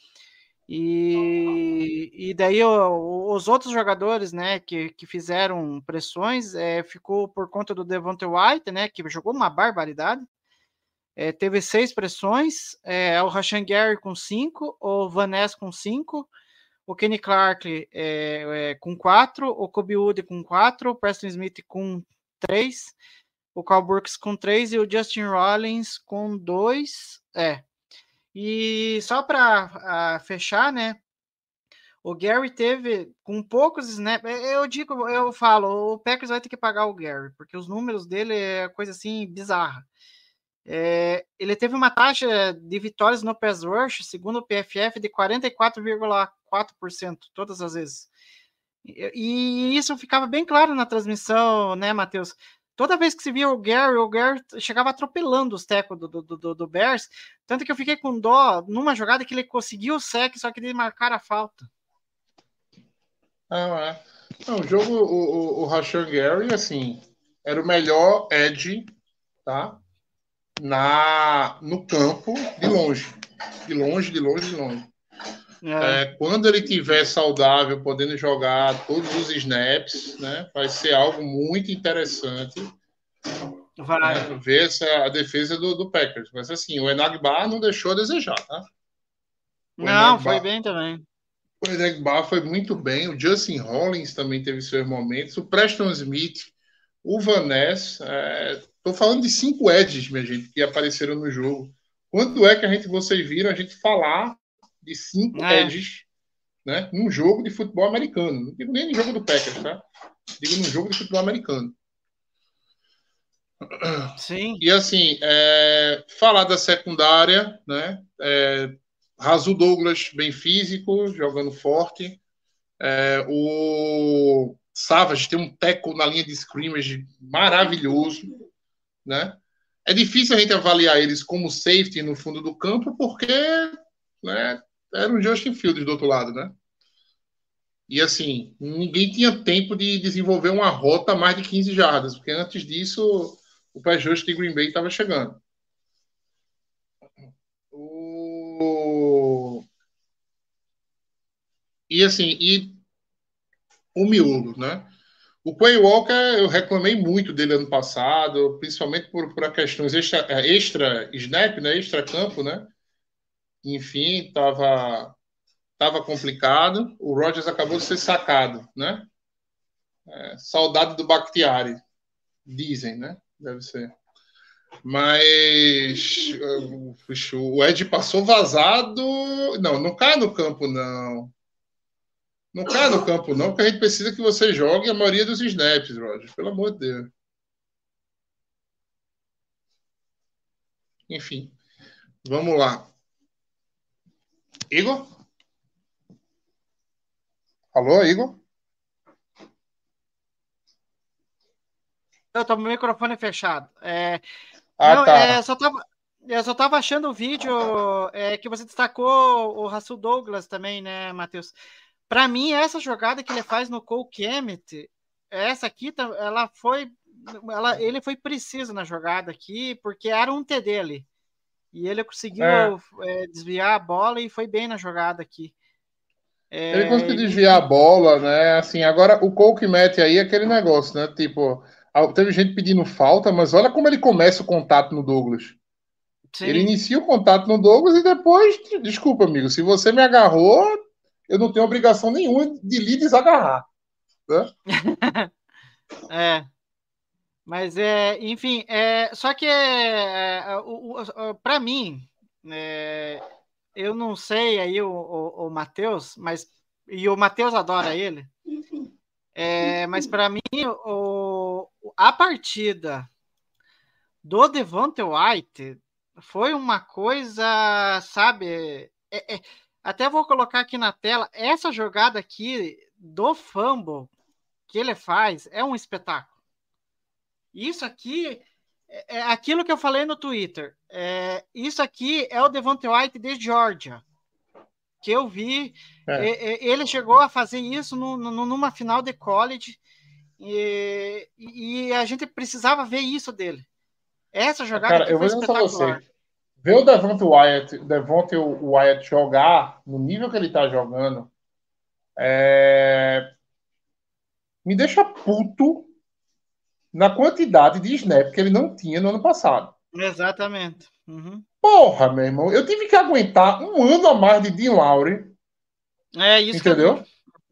E, e daí o, os outros jogadores, né, que, que fizeram pressões, é, ficou por conta do Devonta White, né, que jogou uma barbaridade. É, teve seis pressões, é, o Rashan Gary com cinco, o Van Ness com cinco, o Kenny Clark é, com quatro, o Kobe Wood com quatro, o Preston Smith com três, o Carl Burks com três e o Justin Rollins com dois. É, e só para ah, fechar, né? O Gary teve com poucos snaps. Eu digo, eu falo, o Packers vai ter que pagar o Gary, porque os números dele é coisa assim bizarra. É, ele teve uma taxa de vitórias no pass rush, segundo o PFF, de 44,4% todas as vezes. E, e, isso ficava bem claro na transmissão, né, Matheus? Toda vez que se via o Gary, o Gary chegava atropelando os tecos do, do, do, do, Bears. Tanto que eu fiquei com dó numa jogada que ele conseguiu o sec, só que ele marcar a falta. Ah, é. Não, o jogo, o, o, o Rashan Gary, assim, era o melhor edge, tá? Na, no campo, de longe. De longe, de longe, de longe. É. É, quando ele tiver saudável, podendo jogar todos os snaps, né, vai ser algo muito interessante. Vai. Né, ver essa, a defesa do, do, Packers. Mas assim, o Enagbar não deixou a desejar, tá? O não, Enagbar, foi bem também. O Enagbar foi muito bem. O Justin Hollins também teve seus momentos. O Preston Smith, o Van Ness. Estou é, falando de cinco edges, minha gente, que apareceram no jogo. Quando é que a gente, vocês viram a gente falar de cinco é. edges né, num jogo de futebol americano. Não digo nem no jogo do Packers, tá? Digo num jogo de futebol americano. Sim. E assim, é, falar da secundária, né? É, Razu Douglas, bem físico, jogando forte. É, o Savage tem um teco na linha de scrimmage maravilhoso, né? É difícil a gente avaliar eles como safety no fundo do campo, porque né, era o Justin Fields do outro lado, né? E assim, ninguém tinha tempo de desenvolver uma rota a mais de 15 jardas, porque antes disso o pé justo de Green Bay estava chegando. O... E assim, e o miolo, né? O Quay Walker, eu reclamei muito dele ano passado, principalmente por, por questões extra, extra snap, né? Extra campo, né? Enfim, estava tava complicado. O Rogers acabou de ser sacado, né? É, saudade do Bakhtiari, dizem, né? Deve ser. Mas o Ed passou vazado. Não, não cai no campo, não. Não cai no campo, não, porque a gente precisa que você jogue a maioria dos snaps, Roger. Pelo amor de Deus. Enfim, vamos lá. Igor? Alô, Igor? Eu tô com o microfone fechado. É, ah, não, tá. É, só tava, eu só estava achando o vídeo é, que você destacou o Russell Douglas também, né, Matheus? Para mim, essa jogada que ele faz no Cole Kemet, essa aqui, ela foi, ela, ele foi preciso na jogada aqui, porque era um TD ali. E ele conseguiu é. É, desviar a bola e foi bem na jogada aqui. É, ele conseguiu desviar a bola, né? Assim, agora o Cole que mete aí é aquele negócio, né? Tipo, teve gente pedindo falta, mas olha como ele começa o contato no Douglas. Sim. Ele inicia o contato no Douglas e depois, desculpa, amigo, se você me agarrou, eu não tenho obrigação nenhuma de lhe desagarrar. Né? é. Mas é, enfim, é, só que é, é para mim, é, eu não sei aí o, o, o Matheus, mas e o Matheus adora ele. É, mas para mim, o, a partida do Devonte White foi uma coisa, sabe? Até vou colocar aqui na tela essa jogada aqui do fumble que ele faz é um espetáculo. Isso aqui é, é aquilo que eu falei no Twitter. É, isso aqui é o Devonte White de Georgia. Que eu vi. É. Ele chegou a fazer isso no, no, numa final de college. E, e, a gente precisava ver isso dele. Essa jogada Cara, eu vou dizer pra você. ver o Devonte Wyatt, Devonte Wyatt jogar no nível que ele tá jogando é, me deixa puto na quantidade de snap que ele não tinha no ano passado. Exatamente. Uhum. Porra, meu irmão, eu tive que aguentar um ano a mais de Dean Lowry. É isso. Entendeu?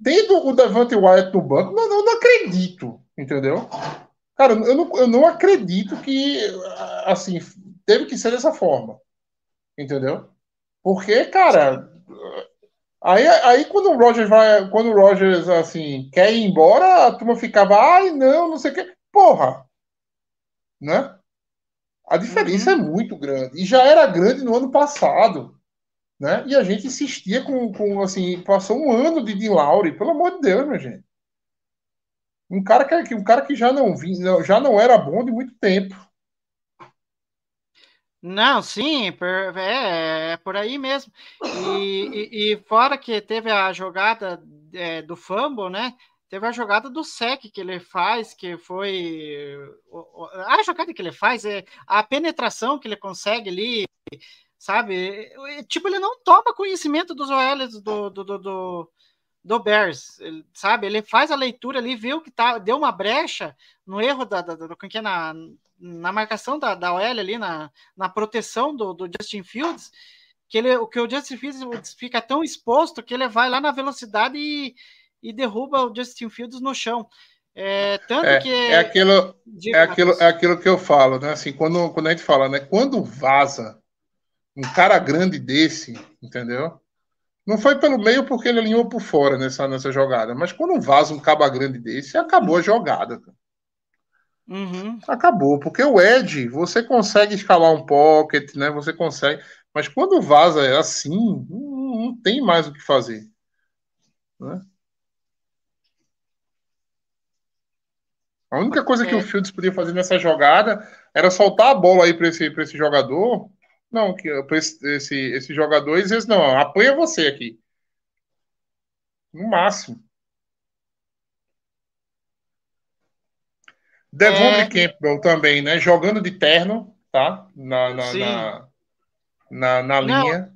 Tendo o Devante Wyatt no banco, não, não, não acredito. Entendeu? Cara, eu não, eu não acredito que, assim, teve que ser dessa forma. Entendeu? Porque, cara, aí, aí quando o Rogers vai, quando o Rogers, assim, quer ir embora, a turma ficava, ai, não, não sei o quê. Porra! Né? A diferença uhum. é muito grande. E já era grande no ano passado. Né? E a gente insistia com, com assim, passou um ano de Dean Laure, pelo amor de Deus, minha gente. Um cara que, um cara que já não vinha, já não era bom de muito tempo. Não, sim, é, é por aí mesmo. E, e, e, fora que teve a jogada é, do fumble, né? Teve a jogada do sec que ele faz, que foi. A jogada que ele faz é a penetração que ele consegue ali, sabe? Tipo, ele não toma conhecimento dos OLs do, do, do, do, do Bears, ele, sabe? Ele faz a leitura ali, viu que tá, deu uma brecha no erro da, da, da é na, na marcação da, da OL ali, na, na proteção do, do Justin Fields, que ele, que o Justin Fields fica tão exposto que ele vai lá na velocidade e e derruba o Justin Fields no chão. É, tanto é, que. É aquilo, é, aquilo, é aquilo que eu falo, né? Assim, quando, quando a gente fala, né? Quando vaza um cara grande desse, entendeu? Não foi pelo meio porque ele alinhou por fora nessa, nessa jogada, mas quando vaza um caba grande desse, acabou a jogada. Uhum. Acabou, porque o Ed, você consegue escalar um pocket, né? Você consegue, mas quando vaza é assim, não, não tem mais o que fazer. Né? A única coisa que o. Fields podia fazer nessa jogada era soltar a bola aí para esse, esse jogador. Não, que para esse, esse, esse jogador e dizer não, apoia você aqui. No máximo. Devondre é... Campbell também, né? Jogando de terno, tá? Na, na, na, na, na linha.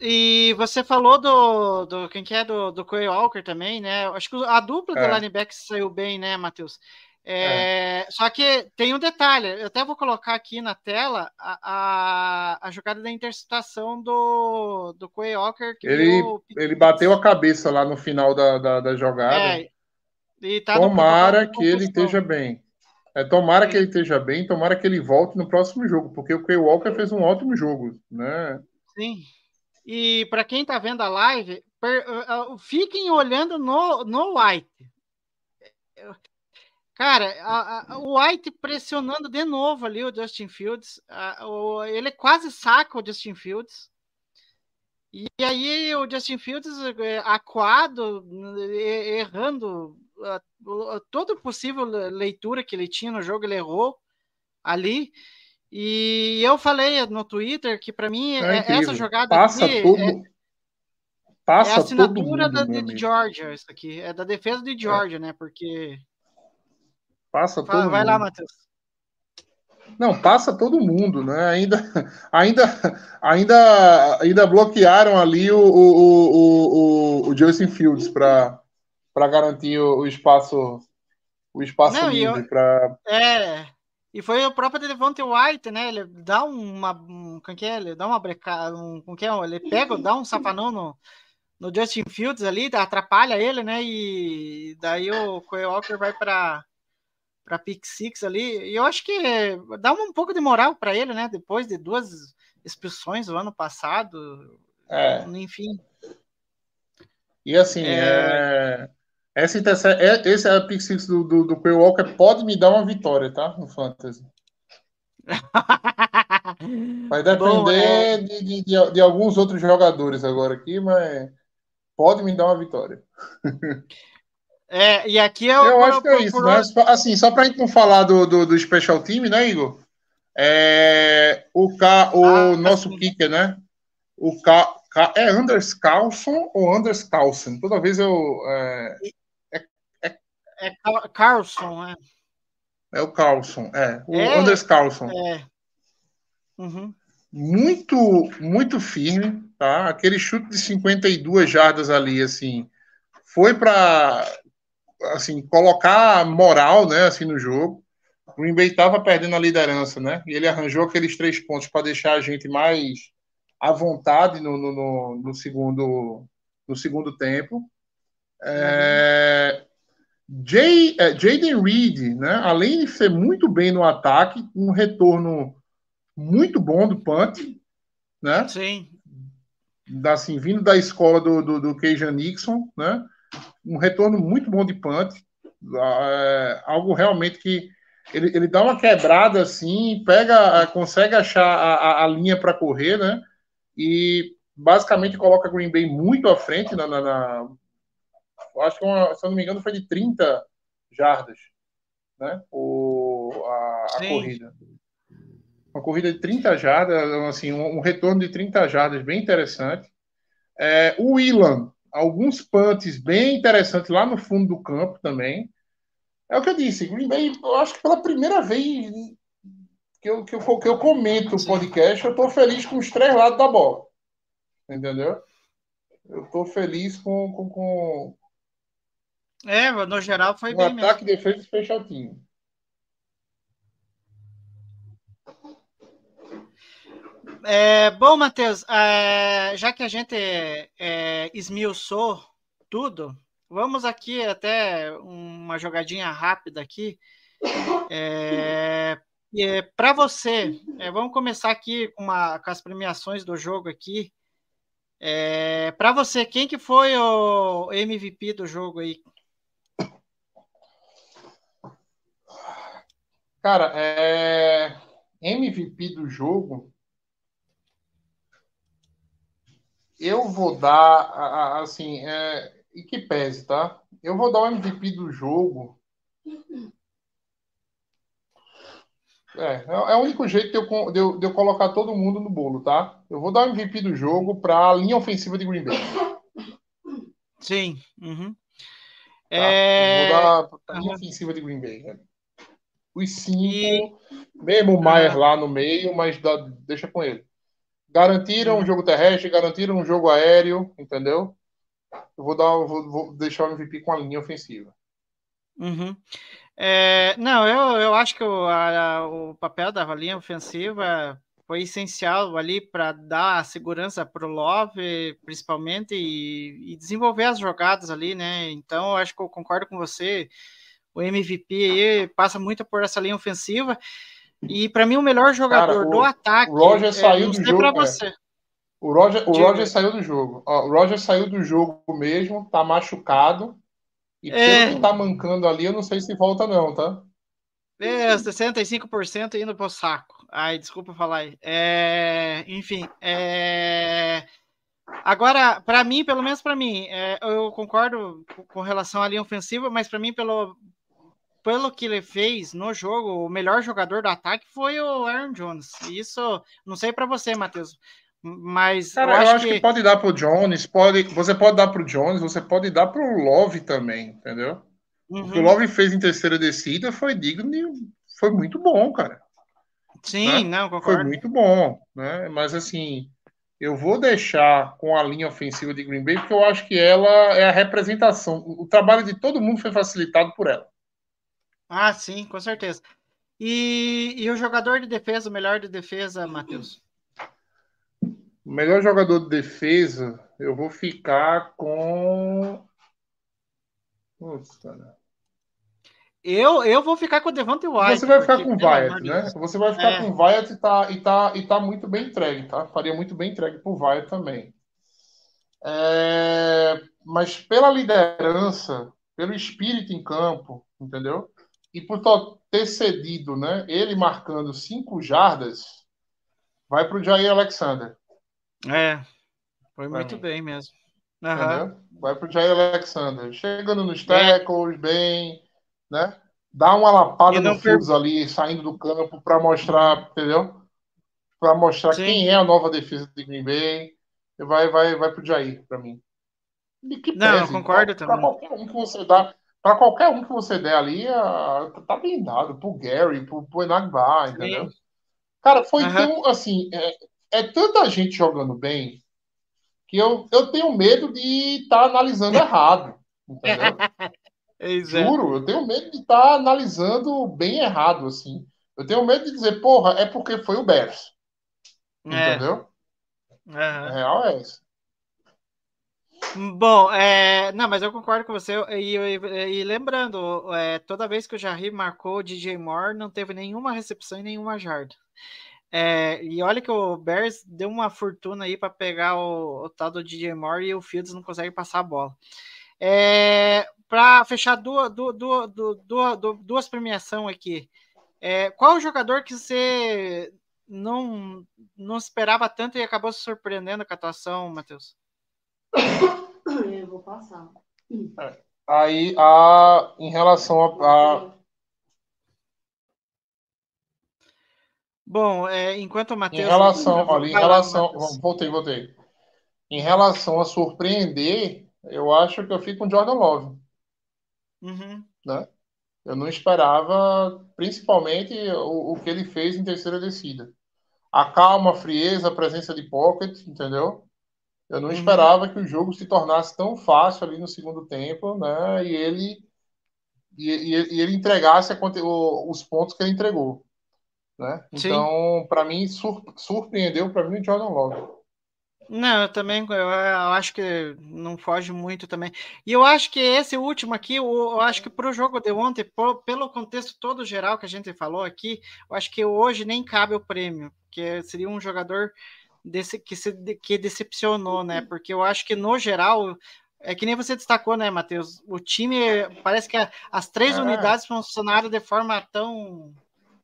E você falou do, do quem que é do, do Quay Walker também, né? Acho que a dupla é. do linebacker saiu bem, né, Matheus? É, é. Só que tem um detalhe, eu até vou colocar aqui na tela a, a, a jogada da interceptação do, do Quay Walker. ele, ele bateu a cabeça lá no final da, da, da jogada. É, tá tomara que ele esteja bem. É, tomara que ele esteja bem, tomara que ele volte no próximo jogo, porque o Quay Walker fez um ótimo jogo, né? Sim. E para quem está vendo a live, per, uh, uh, fiquem olhando no, no White. Cara, a, a, o White pressionando de novo ali o Justin Fields. A, o, ele quase saca o Justin Fields. E aí o Justin Fields é, aquado, errando toda possível leitura que ele tinha no jogo, ele errou ali. E eu falei no Twitter que para mim é, é essa jogada passa aqui todo, é, passa é a assinatura mundo, da, de Georgia, isso aqui. É da defesa de Georgia, é. né? Porque Passa todo Vai mundo. lá, Matheus. Não, passa todo mundo, né? Ainda, ainda, ainda, ainda bloquearam ali o, o, o, o, o Justin Fields para garantir o, o, espaço o espaço Não, livre para é e foi o próprio Devontae White, né? Ele dá uma um, como que é? Ele dá uma brecada, um, como que é? Ele pega, dá um safanão no, no Justin Fields ali, atrapalha ele, né? E daí o Coy Walker vai para para pick six ali. E eu acho que dá um pouco de moral para ele, né? Depois de duas expulsões no ano passado. É. Enfim. E assim, é... é... Essa é, esse é a pick six do, do, do Quay Walker pode me dar uma vitória, tá? No Fantasy. Vai depender Bom, é... de, de, de, de, alguns outros jogadores agora aqui, mas pode me dar uma vitória. É, e aqui é eu, eu acho que é isso, né? Assim, só para a gente não falar do, do, do Special Team, né, Igor? É, o K, o ah, nosso kicker, né? O K, K é Anders Carlson ou Anders Carlson? Toda vez eu. É, é, é, é Carlson, é. É o Carlson, é. O é, Anders Carlson. É. Uhum. muito, muito firme, tá? Aquele chute de 52 jardas ali, assim, foi para assim, colocar moral, né, assim, no jogo. O Green Bay estava perdendo a liderança, né? E ele arranjou aqueles três pontos para deixar a gente mais à vontade no, no, no, no segundo, no segundo tempo. É, Jay, é, Jaden Reed, né, além de ser muito bem no ataque, um retorno muito bom do punt, né? Sim. Da, assim, vindo da escola do, do, do Keijan Nixon, né? Um retorno muito bom de punt, é, algo realmente que ele, ele dá uma quebrada assim, pega, consegue achar a, a, a linha para correr, né? E basicamente coloca Green Bay muito à frente na, na, na acho que uma, se eu não me engano foi de 30 jardas, né? O, a, a corrida. Uma corrida de 30 jardas, assim, um, um retorno de 30 jardas bem interessante. É, o Ilan, alguns punts bem interessantes lá no fundo do campo também. É o que eu disse, Green Bay, eu acho que pela primeira vez que eu, que eu, que eu comento o podcast, eu estou feliz com os três lados da bola. Entendeu? Eu estou feliz com, com, com, É, no geral foi com bem ataque, mesmo. defesa e special É, bom, Matheus, é, já que a gente é, esmiuçou tudo, vamos aqui até uma jogadinha rápida aqui. É, Para você, é, vamos começar aqui com, uma- com as premiações do jogo aqui. Para você, quem que foi o MVP do jogo aí? Cara, é... MVP do jogo. Eu vou dar, a- a- assim, é... e que pese, tá? Eu vou dar o MVP do jogo. É, é é o único jeito de eu, de eu, de eu colocar todo mundo no bolo, tá? Eu vou dar o MVP do jogo para a linha ofensiva de Green Bay. Sim. uhum. Tá? É, Eu vou dar pra linha aham. ofensiva de Green Bay. né? Os cinco, E- mesmo o Maier lá no meio, mas dá- deixa com ele. Garantiram Uhum. o jogo terrestre, garantiram o jogo aéreo, entendeu? Eu vou dar, vou, vou deixar o MVP com a linha ofensiva. Uhum. É, não, eu, eu acho que o, a- o papel da linha ofensiva foi essencial ali para dar segurança para o Love, principalmente, e, e desenvolver as jogadas ali, né? Então, eu acho que eu concordo com você. O MVP passa muito por essa linha ofensiva. E para mim, o melhor jogador o- do ataque. o Roger é, saiu do jogo, é. você. O Roger, o Diga. Roger saiu do jogo. Ó, o Roger saiu do jogo mesmo, tá machucado. E É. pelo que tá mancando ali, eu não sei se volta, não, tá? É, 65% indo pro saco. Ai, desculpa falar aí. É, enfim, é, agora, para mim, pelo menos para mim, é, eu concordo com- com relação à linha ofensiva, mas para mim, pelo, pelo que ele fez no jogo, o melhor jogador do ataque foi o Aaron Jones. Isso, não sei para você, Matheus, mas Cara, eu acho, que, pode dar pro Jones, pode, você pode dar pro Jones, você pode dar pro Love também, entendeu? O que o Uhum, Love fez em terceira descida foi digno e foi muito bom, cara. sim, né? não, Foi concordo. muito bom, né? Mas assim, eu vou deixar com a linha ofensiva de Green Bay porque eu acho que ela é a representação. O trabalho de todo mundo foi facilitado por ela. Ah, sim, com certeza. E, e o jogador de defesa, o melhor de defesa, Matheus? O melhor jogador de defesa, eu vou ficar com. Putz, cara. Eu, eu vou ficar com o Devante White. Você vai ficar porque, com o Wyatt, né? Deus. Você vai ficar É. com o Wyatt e tá, e, tá, e tá muito bem entregue, tá? Faria muito bem entregue pro Wyatt também. É, Mas pela liderança, pelo espírito em campo, entendeu? E por ter cedido, né? Ele marcando cinco jardas, vai pro Jair Alexander, É, foi Pra muito mim. bem mesmo. Entendeu? Vai pro Jair Alexander. Chegando nos É. tackles, bem, né? Dá uma lapada no Fields ali, saindo do campo para mostrar, entendeu? Para mostrar Sim. quem é a nova defesa de Green Bay. Vai, vai, vai pro Jair para mim. Não, eu pese, concordo pra- também. Pra qualquer um que você dá, para qualquer um que você der ali, tá bem dado. Pro Gary, pro, pro Enagba, entendeu? Cara, foi Aham. tão assim, é, é tanta gente jogando bem que eu, eu tenho medo de estar tá analisando errado. Entendeu? É. Juro, eu tenho medo de estar tá analisando bem errado, assim. Eu tenho medo de dizer, porra, é porque foi o Bears. É. Entendeu? A Aham. real é essa. Bom, é, não, mas eu concordo com você. E, e- e lembrando, é, toda vez que o Jarry marcou o DJ Moore, não teve nenhuma recepção e nenhuma jarda. É, e olha que o Bears deu uma fortuna aí para pegar o, o tal do DJ Moore e o Fields não consegue passar a bola. É, para fechar duas, duas, duas, duas, premiações aqui, é, qual o jogador que você não, não esperava tanto e acabou se surpreendendo com a atuação, Matheus? Eu vou passar. Aí, a, em relação a, a- Bom, é, enquanto o Em Matheus. relação, olha, em lá, relação, Matheus. voltei, voltei. Em relação a surpreender, eu acho que eu fico com Jordan Love, Uhum, né? Eu não esperava, principalmente o, o que ele fez em terceira descida. A calma, a frieza, a presença de pocket, entendeu? Eu não Uhum. esperava que o jogo se tornasse tão fácil ali no segundo tempo, né? E ele e, e- e ele entregasse a o- os pontos que ele entregou, né? Então, para mim, sur- surpreendeu para mim o Jordan Love. Não, eu também eu, eu acho que não foge muito também. E eu acho que esse último aqui, eu, eu acho que para o jogo de ontem, pelo contexto todo geral que a gente falou aqui, eu acho que hoje nem cabe o prêmio, porque seria um jogador desse, que, se, que decepcionou, né? Porque eu acho que no geral, é que nem você destacou, né, Matheus? O time parece que as três É. unidades funcionaram de forma tão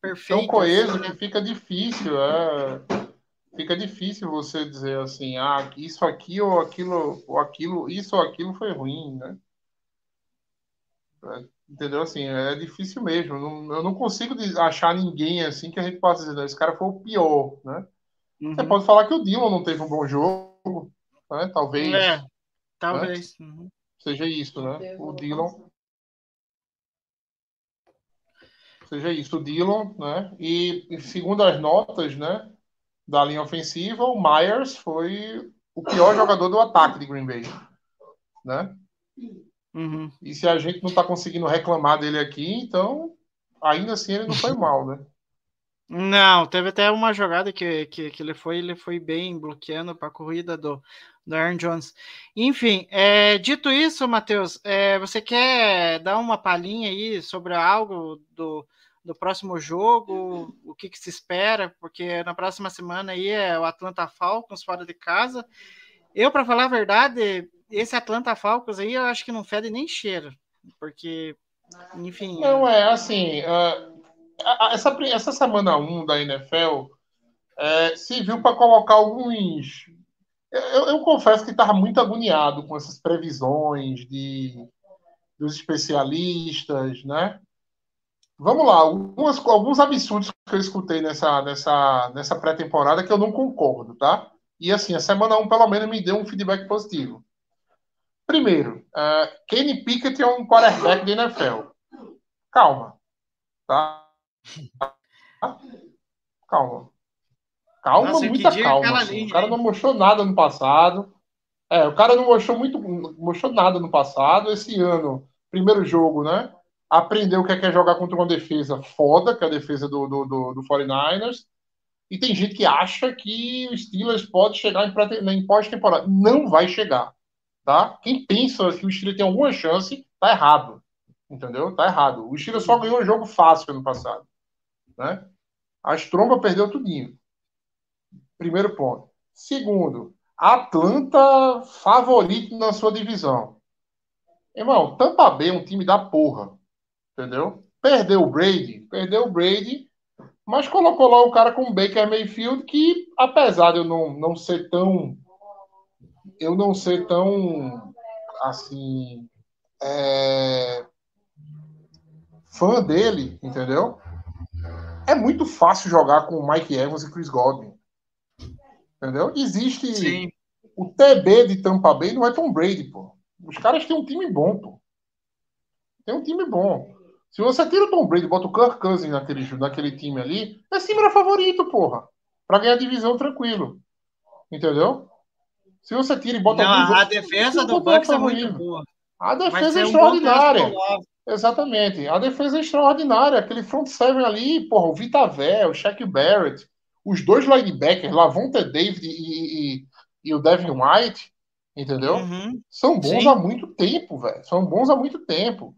perfeita. tão coeso assim, né? que fica difícil, é, fica difícil você dizer assim, ah, isso aqui ou aquilo, ou aquilo, isso ou aquilo foi ruim, né? É, entendeu? Assim, é difícil mesmo. Eu não, consigo achar ninguém assim que a gente possa dizer, "Não, esse cara foi o pior, né? Você Uhum. pode falar que o Dylan não teve um bom jogo, né? Talvez É, talvez. Uhum. seja isso, né? O Dylan seja isso, o Dillon, né? E, e segundo as notas, né, da linha ofensiva, o Myers foi o pior jogador do ataque de Green Bay, né? Uhum. E se a gente não está conseguindo reclamar dele aqui, então ainda assim ele não foi mal, né? Não, teve até uma jogada que, que, que ele foi, ele foi bem bloqueando para a corrida do, do Aaron Jones. Enfim, é, dito isso, Matheus, é, você quer dar uma palhinha aí sobre algo do, do próximo jogo, o que, que se espera? Porque na próxima semana aí é o Atlanta Falcons fora de casa. Eu, para falar a verdade, esse Atlanta Falcons aí eu acho que não fede nem cheiro, porque, enfim. Não, é assim, é, a- a- essa, essa semana 1 da NFL é, serviu para colocar alguns. Eu, eu confesso que estava muito agoniado com essas previsões de, dos especialistas, né? Vamos lá, algumas, alguns absurdos que eu escutei nessa, nessa, nessa pré-temporada que eu não concordo, tá? E assim, a semana 1 pelo menos me deu um feedback positivo. Primeiro, é, Kenny Pickett é um quarterback da NFL. Calma, tá? Calma. Calma, Nossa, muita calma. assim. O cara não mostrou nada no passado. É, o cara não mostrou muito, não mostrou nada no passado. Esse ano, primeiro jogo, né? Aprendeu o que é, que é jogar contra uma defesa foda, que é a defesa do, do, do, do 49ers. E tem gente que acha que o Steelers pode chegar em, em pós-temporada. Não vai chegar. Tá? Quem pensa que o Steelers tem alguma chance, tá errado. Entendeu? Tá errado. O Steelers só ganhou um jogo fácil ano passado. Né? A Stromba perdeu tudinho. Primeiro ponto. Segundo, Atlanta favorito na sua divisão. Irmão, Tampa Bay é um time da porra. Entendeu? Perdeu o Brady, perdeu o Brady, mas colocou lá o cara com o Baker Mayfield, que apesar de eu não, não ser tão. Eu não ser tão. Assim. é, fã dele, entendeu? É muito fácil jogar com o Mike Evans e Chris Godwin. Entendeu? Existe. Sim. O TB de Tampa Bay não é Tom Brady, pô. Os caras têm um time bom, pô. Tem um time bom. Se você tira o Tom Brady e bota o Kirk Cousins naquele, naquele time ali, esse time era favorito, porra. para ganhar a divisão tranquilo. Entendeu? Se você tira e bota Não, a defesa do Bucks é muito boa. A defesa é um bom extraordinária. Love. Exatamente. A defesa é extraordinária. Aquele front seven ali, porra, o Vitavé, o Shaq Barrett, os dois linebackers, Lavonte David e, e- e o Devin White, entendeu? Uhum. São bons Sim. há muito tempo, velho. São bons há muito tempo.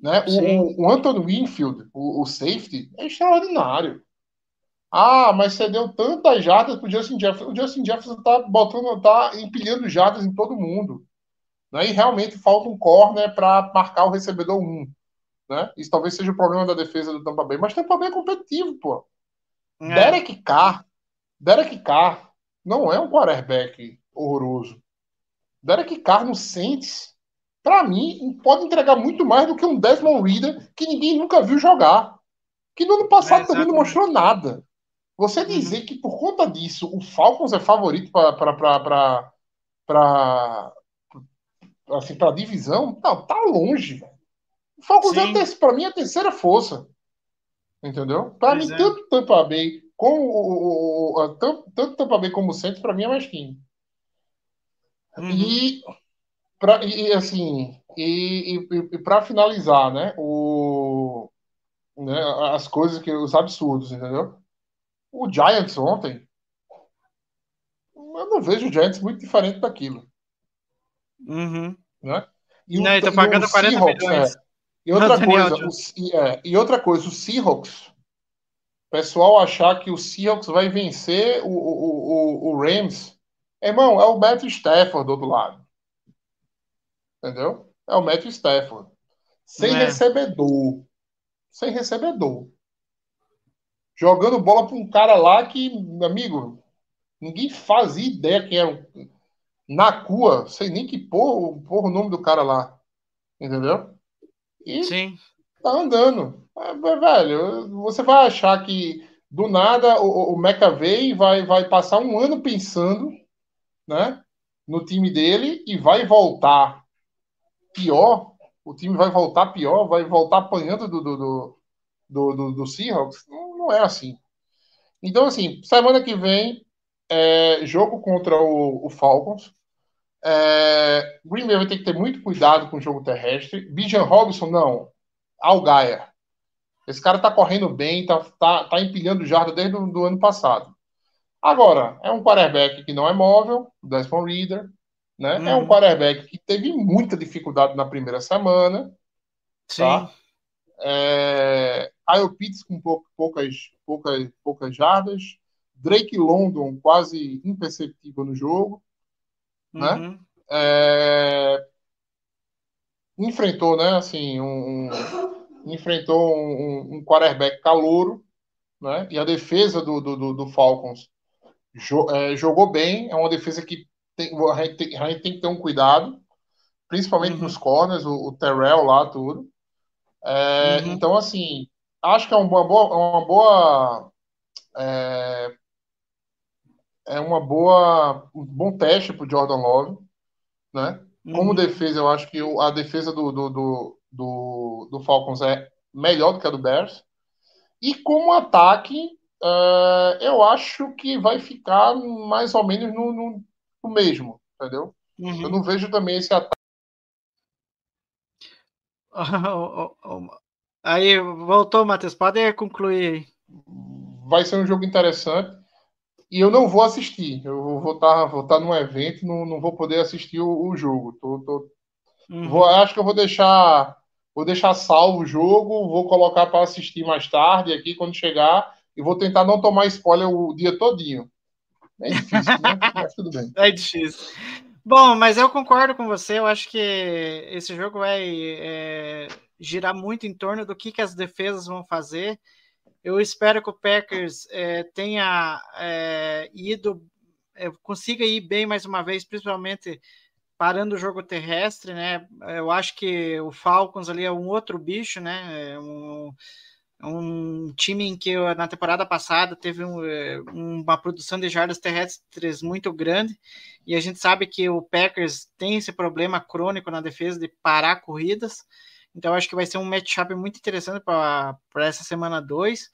Né? O, o Anthony Winfield, o, o safety, é extraordinário. Ah, mas você deu tantas jardas pro Justin Jefferson. O Justin Jefferson tá botando, tá empilhando jardas em todo mundo. Né? E realmente falta um corner para marcar o recebedor 1. Né? Isso talvez seja o problema da defesa do Tampa Bay. Mas Tampa Bay é competitivo, pô. É. Derek Carr, Derek Carr não é um quarterback horroroso. Derek Carr no Saints, pra mim, pode entregar muito mais do que um Desmond Reader que ninguém nunca viu jogar. Que no ano passado É, também não mostrou nada. Você dizer que por conta disso o Falcons é favorito para assim, para divisão, não, tá longe, velho. O Falcons é Sim. ter- pra mim é a terceira força. Entendeu? Para Pois mim, é. tanto Tampa Bay como o, o- o- a- tanto, tanto Tampa Bay como o Santos, para mim é mais time. Uhum. E, pra, e assim, e, e, e para finalizar, né, o, né, as coisas que os absurdos, entendeu? O Giants ontem, eu não vejo o Giants muito diferente daquilo, Uhum. né? E Não, ele tá e pagando 40 milhões. é. E outra coisa, o, é, e outra coisa, o Seahawks, o pessoal achar que o Seahawks vai vencer o, o, o, o Rams, irmão, é o Matthew Stafford do outro lado. Entendeu? É o Matthew Stafford. Sem É. recebedor. Sem recebedor. Jogando bola para um cara lá que, amigo, ninguém fazia ideia quem era. o- Na cua, sei nem que porra, porra o nome do cara lá. Entendeu? E Sim. tá andando. É, mas, velho, você vai achar que do nada o, o McAvey vai, vai passar um ano pensando né, no time dele e vai voltar pior. O time vai voltar pior, vai voltar apanhando do, do, do, do, do- do Seahawks. Não, não é assim. Então, assim, semana que vem, é, jogo contra o, o Falcons. É, Green Bay vai ter que ter muito cuidado com o jogo terrestre. Bijan Robinson, não. Algaia. Esse cara tá correndo bem, tá, tá, tá empilhando jarda desde o do ano passado. Agora, é um quarterback que não é móvel, Desmond Reader, né? É um Uhum. quarterback que teve muita dificuldade na primeira semana, Sim. tá? É, Kyle Pitts com pou- poucas, poucas, poucas jardas, Drake London quase imperceptível no jogo, né? Uhum. É, enfrentou, né, assim, um, um- enfrentou um, um- quarterback calouro, né, e a defesa do, do, do- do Falcons jo- é, jogou bem, é uma defesa que tem, a, gente tem, a gente tem que ter um cuidado, principalmente Uhum. nos corners, o, o Terrell lá, tudo. É, Uhum. Então, assim, acho que é uma boa, uma boa é, é uma boa, um bom teste para o Jordan Love, né? Como Uhum. defesa, eu acho que a defesa do, do, do, do, do Falcons é melhor do que a do Bears. E como ataque, eh, eu acho que vai ficar mais ou menos no, no, no mesmo, entendeu? Eu Uhum. não vejo também esse ataque. Aí, voltou, Matheus. Pode concluir aí. Vai ser um jogo interessante. E eu não vou assistir. Eu vou estar vou tá num evento, não, não vou poder assistir o, o jogo. Tô, tô- Uhum. vou, acho que eu vou deixar, vou deixar salvo o jogo, vou colocar para assistir mais tarde aqui quando chegar e vou tentar não tomar spoiler o dia todinho. É difícil, né? Mas tudo bem. É difícil. Bom, mas eu concordo com você. Eu acho que esse jogo vai é, girar muito em torno do que, que as defesas vão fazer. Eu espero que o Packers é, tenha é, ido, é, consiga ir bem mais uma vez, principalmente parando o jogo terrestre, né? Eu acho que o Falcons ali é um outro bicho, né? É um, um time em que na temporada passada teve um, eh, uma produção de jardas terrestres muito grande e a gente sabe que o Packers tem esse problema crônico na defesa de parar corridas. Então acho que vai ser um matchup muito interessante para essa semana 2.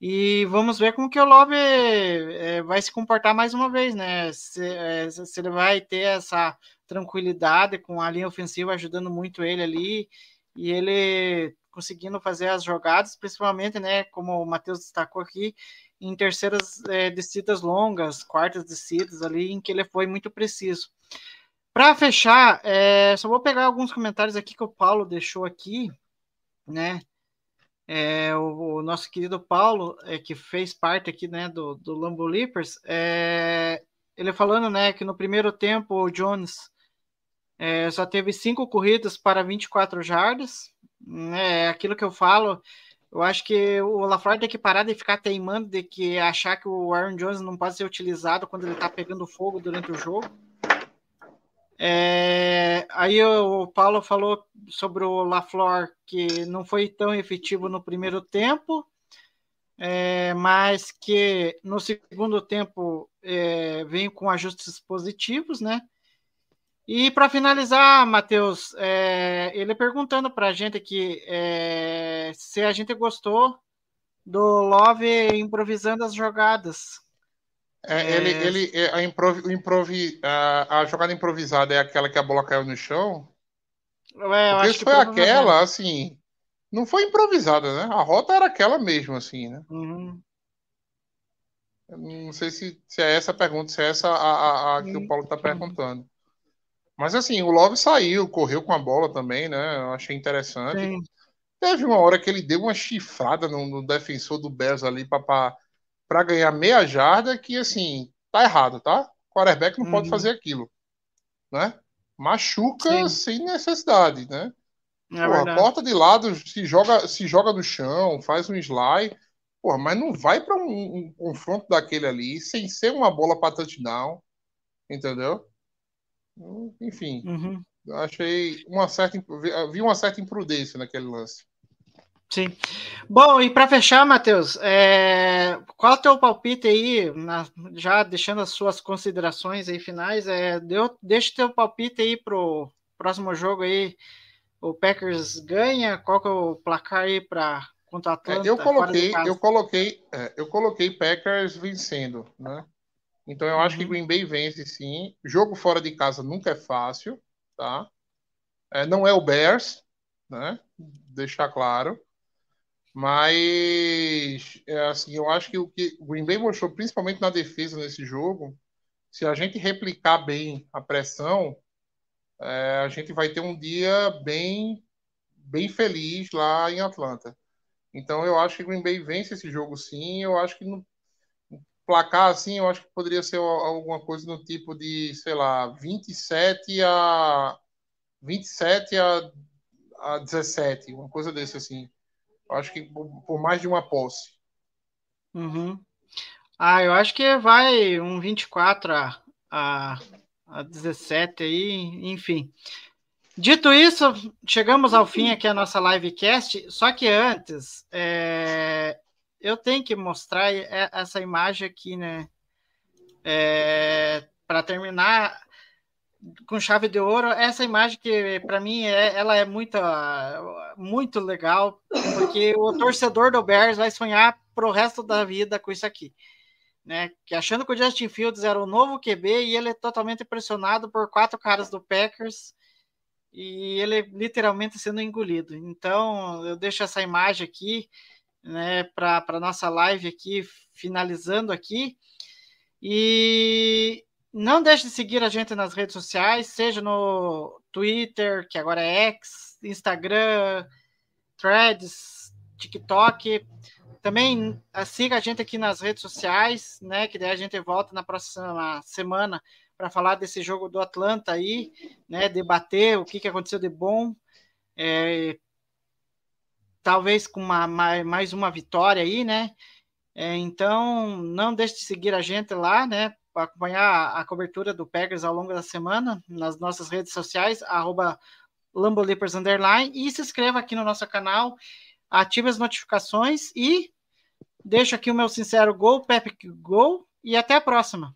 E vamos ver como que o Love é, vai se comportar mais uma vez, né? Se, é, se, ele vai ter essa tranquilidade com a linha ofensiva ajudando muito ele ali e ele conseguindo fazer as jogadas, principalmente, né? Como o Matheus destacou aqui, em terceiras é, descidas longas, quartas descidas ali, em que ele foi muito preciso. Para fechar, é, só vou pegar alguns comentários aqui que o Paulo deixou aqui, né? É, o, o, nosso querido Paulo, é, que fez parte aqui né, do, do Lambo Leapers, é, ele falando né, que no primeiro tempo o Jones é, só teve cinco corridas para 24 jardas. Né, é aquilo que eu falo, eu acho que o LaFleur tem que parar de ficar teimando de que achar que o Aaron Jones não pode ser utilizado quando ele está pegando fogo durante o jogo. É, aí o Paulo falou sobre o LaFleur que não foi tão efetivo no primeiro tempo, é, mas que no segundo tempo é, vem com ajustes positivos, né? E para finalizar, Matheus, é, ele perguntando para a gente aqui é, se a gente gostou do Love improvisando as jogadas. É, é... Ele, ele, é, a, improvi, improvi, a, a, jogada improvisada é aquela que a bola caiu no chão? É, Porque se foi aquela, assim, não foi improvisada, né? A rota era aquela mesmo, assim, né? Uhum. Não sei se, se é essa a pergunta, se é essa a, a, a que o Paulo está perguntando. Mas assim, o Love saiu, correu com a bola também, né? Eu achei interessante. Sim. Teve uma hora que ele deu uma chifrada no, no defensor do Bears ali para para ganhar meia jarda, que assim, tá errado, tá? O quarterback não uhum. pode fazer aquilo, né? Machuca Sim. sem necessidade, né? É Porra, corta de lado, se joga, se joga no chão, faz um slide, porra, mas não vai para um, um, confronto daquele ali sem ser uma bola para touchdown, entendeu? Enfim, uhum. achei uma certa vi uma certa imprudência naquele lance. Sim. Bom, e para fechar, Matheus, é, qual é o teu palpite aí, na, já deixando as suas considerações aí finais, é, deu, deixa o teu palpite aí pro próximo jogo aí, o Packers ganha, qual que é o placar aí para contra Atlanta? É, eu coloquei, eu coloquei, é, eu coloquei Packers vencendo, né? Então eu acho que uhum. Green Bay vence sim. Jogo fora de casa nunca é fácil, tá? É, não é o Bears, né? Deixar claro. Mas, é, assim, eu acho que o que o Green Bay mostrou, principalmente na defesa nesse jogo, se a gente replicar bem a pressão, é, a gente vai ter um dia bem, bem feliz lá em Atlanta. Então, eu acho que o Green Bay vence esse jogo sim. Eu acho que no placar, assim, eu acho que poderia ser alguma coisa no tipo de, sei lá, 27 a 27 a, a 17, uma coisa desse assim. Acho que por mais de uma posse. Uhum. Ah, eu acho que vai um 24 a, a, a 17 aí, enfim. Dito isso, chegamos ao fim aqui a nossa livecast, só que antes, é, eu tenho que mostrar essa imagem aqui, né? É, para terminar, com chave de ouro, essa imagem que para mim é, ela é muito, muito legal, porque o torcedor do Bears vai sonhar pro resto da vida com isso aqui. Né, que achando que o Justin Fields era o novo QB e ele é totalmente pressionado por quatro caras do Packers e ele literalmente sendo engolido. Então, eu deixo essa imagem aqui, né, para nossa live aqui, finalizando aqui. E não deixe de seguir a gente nas redes sociais, seja no Twitter, que agora é X, Instagram, Threads, TikTok. Também ah, siga a gente aqui nas redes sociais, né? Que daí a gente volta na próxima semana para falar desse jogo do Atlanta aí, né? Debater o que, que aconteceu de bom. É, talvez com uma, mais uma vitória aí, né? É, então, não deixe de seguir a gente lá, né? Acompanhar a cobertura do Packers ao longo da semana nas nossas redes sociais, arroba Underline, e se inscreva aqui no nosso canal, ative as notificações e deixo aqui o meu sincero gol, Pepe Gol, e até a próxima.